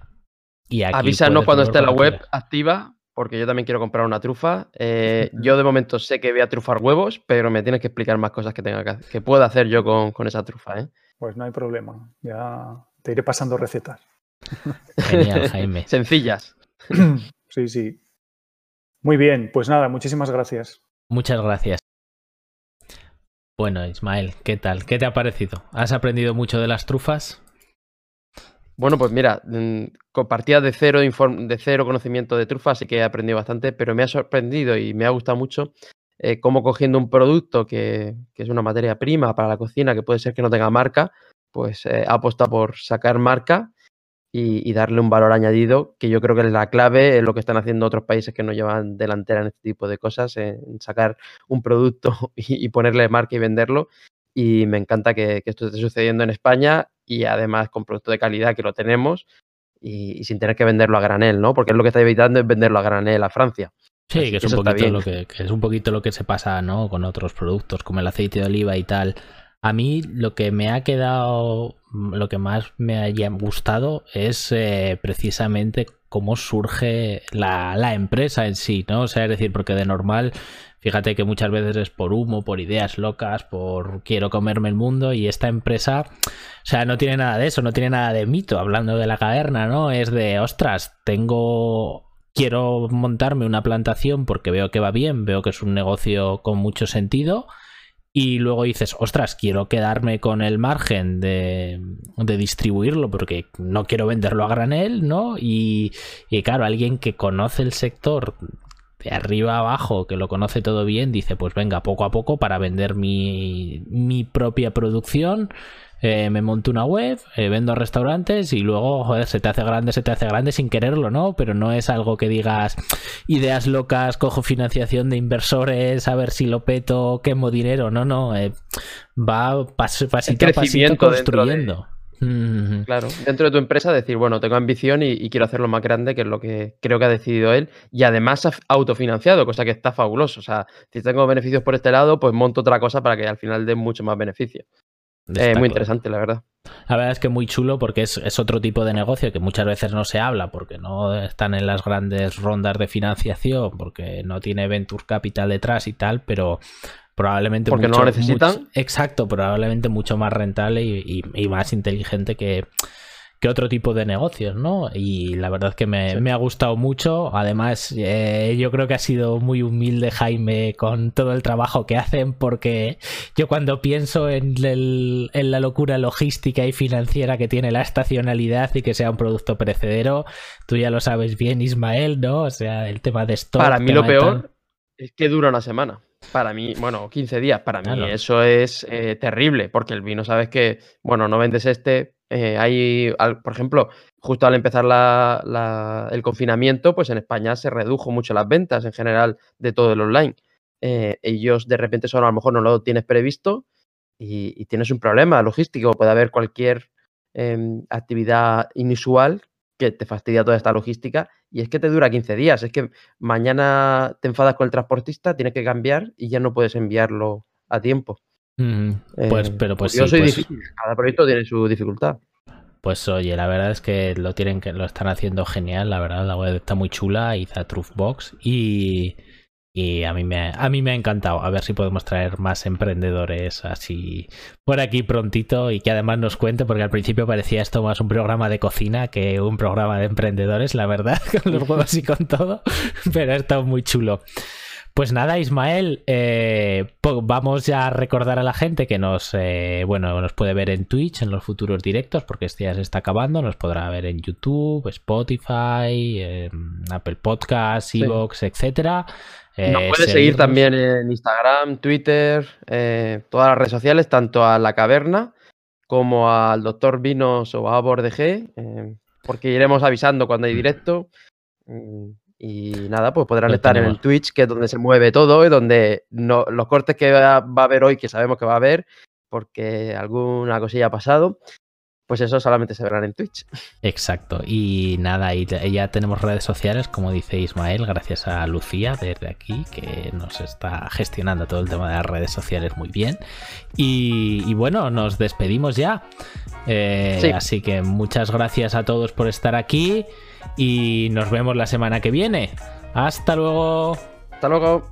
y Avísanos cuando esté la web activa porque yo también quiero comprar una trufa. Eh, [LAUGHS] yo de momento sé que voy a trufar huevos, pero me tienes que explicar más cosas que tenga que, que pueda hacer yo con, esa trufa. ¿eh? Pues no hay problema. Ya te iré pasando recetas. [LAUGHS] Genial, Jaime. Sencillas. Sí, sí. Muy bien, pues nada, muchísimas gracias. Muchas gracias. Bueno, Ismael, ¿qué tal? ¿Qué te ha parecido? ¿Has aprendido mucho de las trufas? Bueno, pues mira, mm, compartía de cero, de cero conocimiento de trufa, así que he aprendido bastante, pero me ha sorprendido y me ha gustado mucho eh, cómo cogiendo un producto que, es una materia prima para la cocina, que puede ser que no tenga marca, pues eh, ha apostado por sacar marca y, darle un valor añadido, que yo creo que es la clave en lo que están haciendo otros países que no llevan delantera en este tipo de cosas, en sacar un producto [LAUGHS] y, ponerle marca y venderlo. Y me encanta que esto esté sucediendo en España y además con producto de calidad que lo tenemos y, sin tener que venderlo a granel, ¿no? Porque es lo que está evitando es venderlo a granel a Francia. Sí, que es, un poquito lo que, es un poquito lo que se pasa, ¿no? Con otros productos como el aceite de oliva y tal. A mí lo que me ha quedado, lo que más me haya gustado es eh, precisamente cómo surge la, la, empresa en sí, ¿no? O sea, es decir, porque de normal Fíjate que muchas veces es por humo, por ideas locas, por quiero comerme el mundo y esta empresa, o sea, no tiene nada de eso, no tiene nada de mito, hablando de la caverna, ¿no? Es de, ostras, tengo quiero montarme una plantación porque veo que va bien, veo que es un negocio con mucho sentido y luego dices, ostras, quiero quedarme con el margen de, distribuirlo porque no quiero venderlo a granel, ¿no? Y, y, claro, alguien que conoce el sector de arriba a abajo, que lo conoce todo bien, dice, pues venga, poco a poco para vender mi, mi propia producción eh, me monto una web, eh, vendo restaurantes y luego, joder, se te hace grande, se te hace grande sin quererlo, ¿no? Pero no es algo que digas ideas locas, cojo financiación de inversores, a ver si lo peto, quemo dinero, no, no, eh, va pasito a pasito construyendo. Claro, dentro de tu empresa decir, bueno, tengo ambición y, quiero hacerlo más grande, que es lo que creo que ha decidido él, y además autofinanciado, cosa que está fabuloso. O sea, si tengo beneficios por este lado, pues monto otra cosa para que al final dé mucho más beneficio. Eh, muy interesante, la verdad. La verdad es que muy chulo porque es, otro tipo de negocio que muchas veces no se habla porque no están en las grandes rondas de financiación, porque no tiene venture capital detrás y tal, pero probablemente... Porque no lo necesitan. exacto, probablemente mucho más rentable y más inteligente que que otro tipo de negocios, ¿no? Y la verdad que me, ha gustado mucho. Además, eh, yo creo que ha sido muy humilde Jaime con todo el trabajo que hacen, porque yo cuando pienso en, en, la locura logística y financiera que tiene la estacionalidad y que sea un producto perecedero, tú ya lo sabes bien, Ismael, ¿no? O sea, el tema de stock. Para mí lo peor es que dura una semana. Para mí, bueno, 15 días, para mí eso es eh, terrible, porque el vino, sabes que, bueno, no vendes este, eh, hay, por ejemplo, justo al empezar el confinamiento, pues en España se redujo mucho las ventas en general de todo el online. Eh, ellos de repente son a lo mejor no lo tienes previsto y, tienes un problema logístico. Puede haber cualquier em, actividad inusual que te fastidia toda esta logística y es que te dura 15 días. Es que mañana te enfadas con el transportista, tienes que cambiar y ya no puedes enviarlo a tiempo. Pues, eh, pero pues yo soy pues difícil. Cada proyecto tiene su dificultad. Pues oye, la verdad es que lo tienen que lo están haciendo genial, la verdad, la web está muy chula, hizo Truthbox y y a mí, me, a mí me ha encantado. A ver si podemos traer más emprendedores así por aquí prontito y que además nos cuente, porque al principio parecía esto más un programa de cocina que un programa de emprendedores, la verdad, [LAUGHS] con los juegos y con todo. Pero ha estado muy chulo. Pues nada, Ismael, eh, vamos ya a recordar a la gente que nos, eh, bueno, nos puede ver en Twitch en los futuros directos, porque este ya se está acabando, nos podrá ver en YouTube, Spotify, Apple Podcasts, Evox, etcétera. Nos eh, puede seguir también en Instagram, Twitter, todas las redes sociales, tanto a La Caverna como al Doctor Vinos o a BordG, eh, porque iremos avisando cuando hay directo. Y nada, pues podrán estar en el Twitch, que es donde se mueve todo y donde no, los cortes que va, va a haber hoy, que sabemos que va a haber, porque alguna cosilla ha pasado, pues eso solamente se verán en Twitch. Exacto. Y nada, y ya tenemos redes sociales, como dice Ismael, gracias a Lucía desde aquí, que nos está gestionando todo el tema de las redes sociales muy bien. Y, bueno, nos despedimos ya. Eh, así que muchas gracias a todos por estar aquí y nos vemos la semana que viene. Hasta luego. Hasta luego.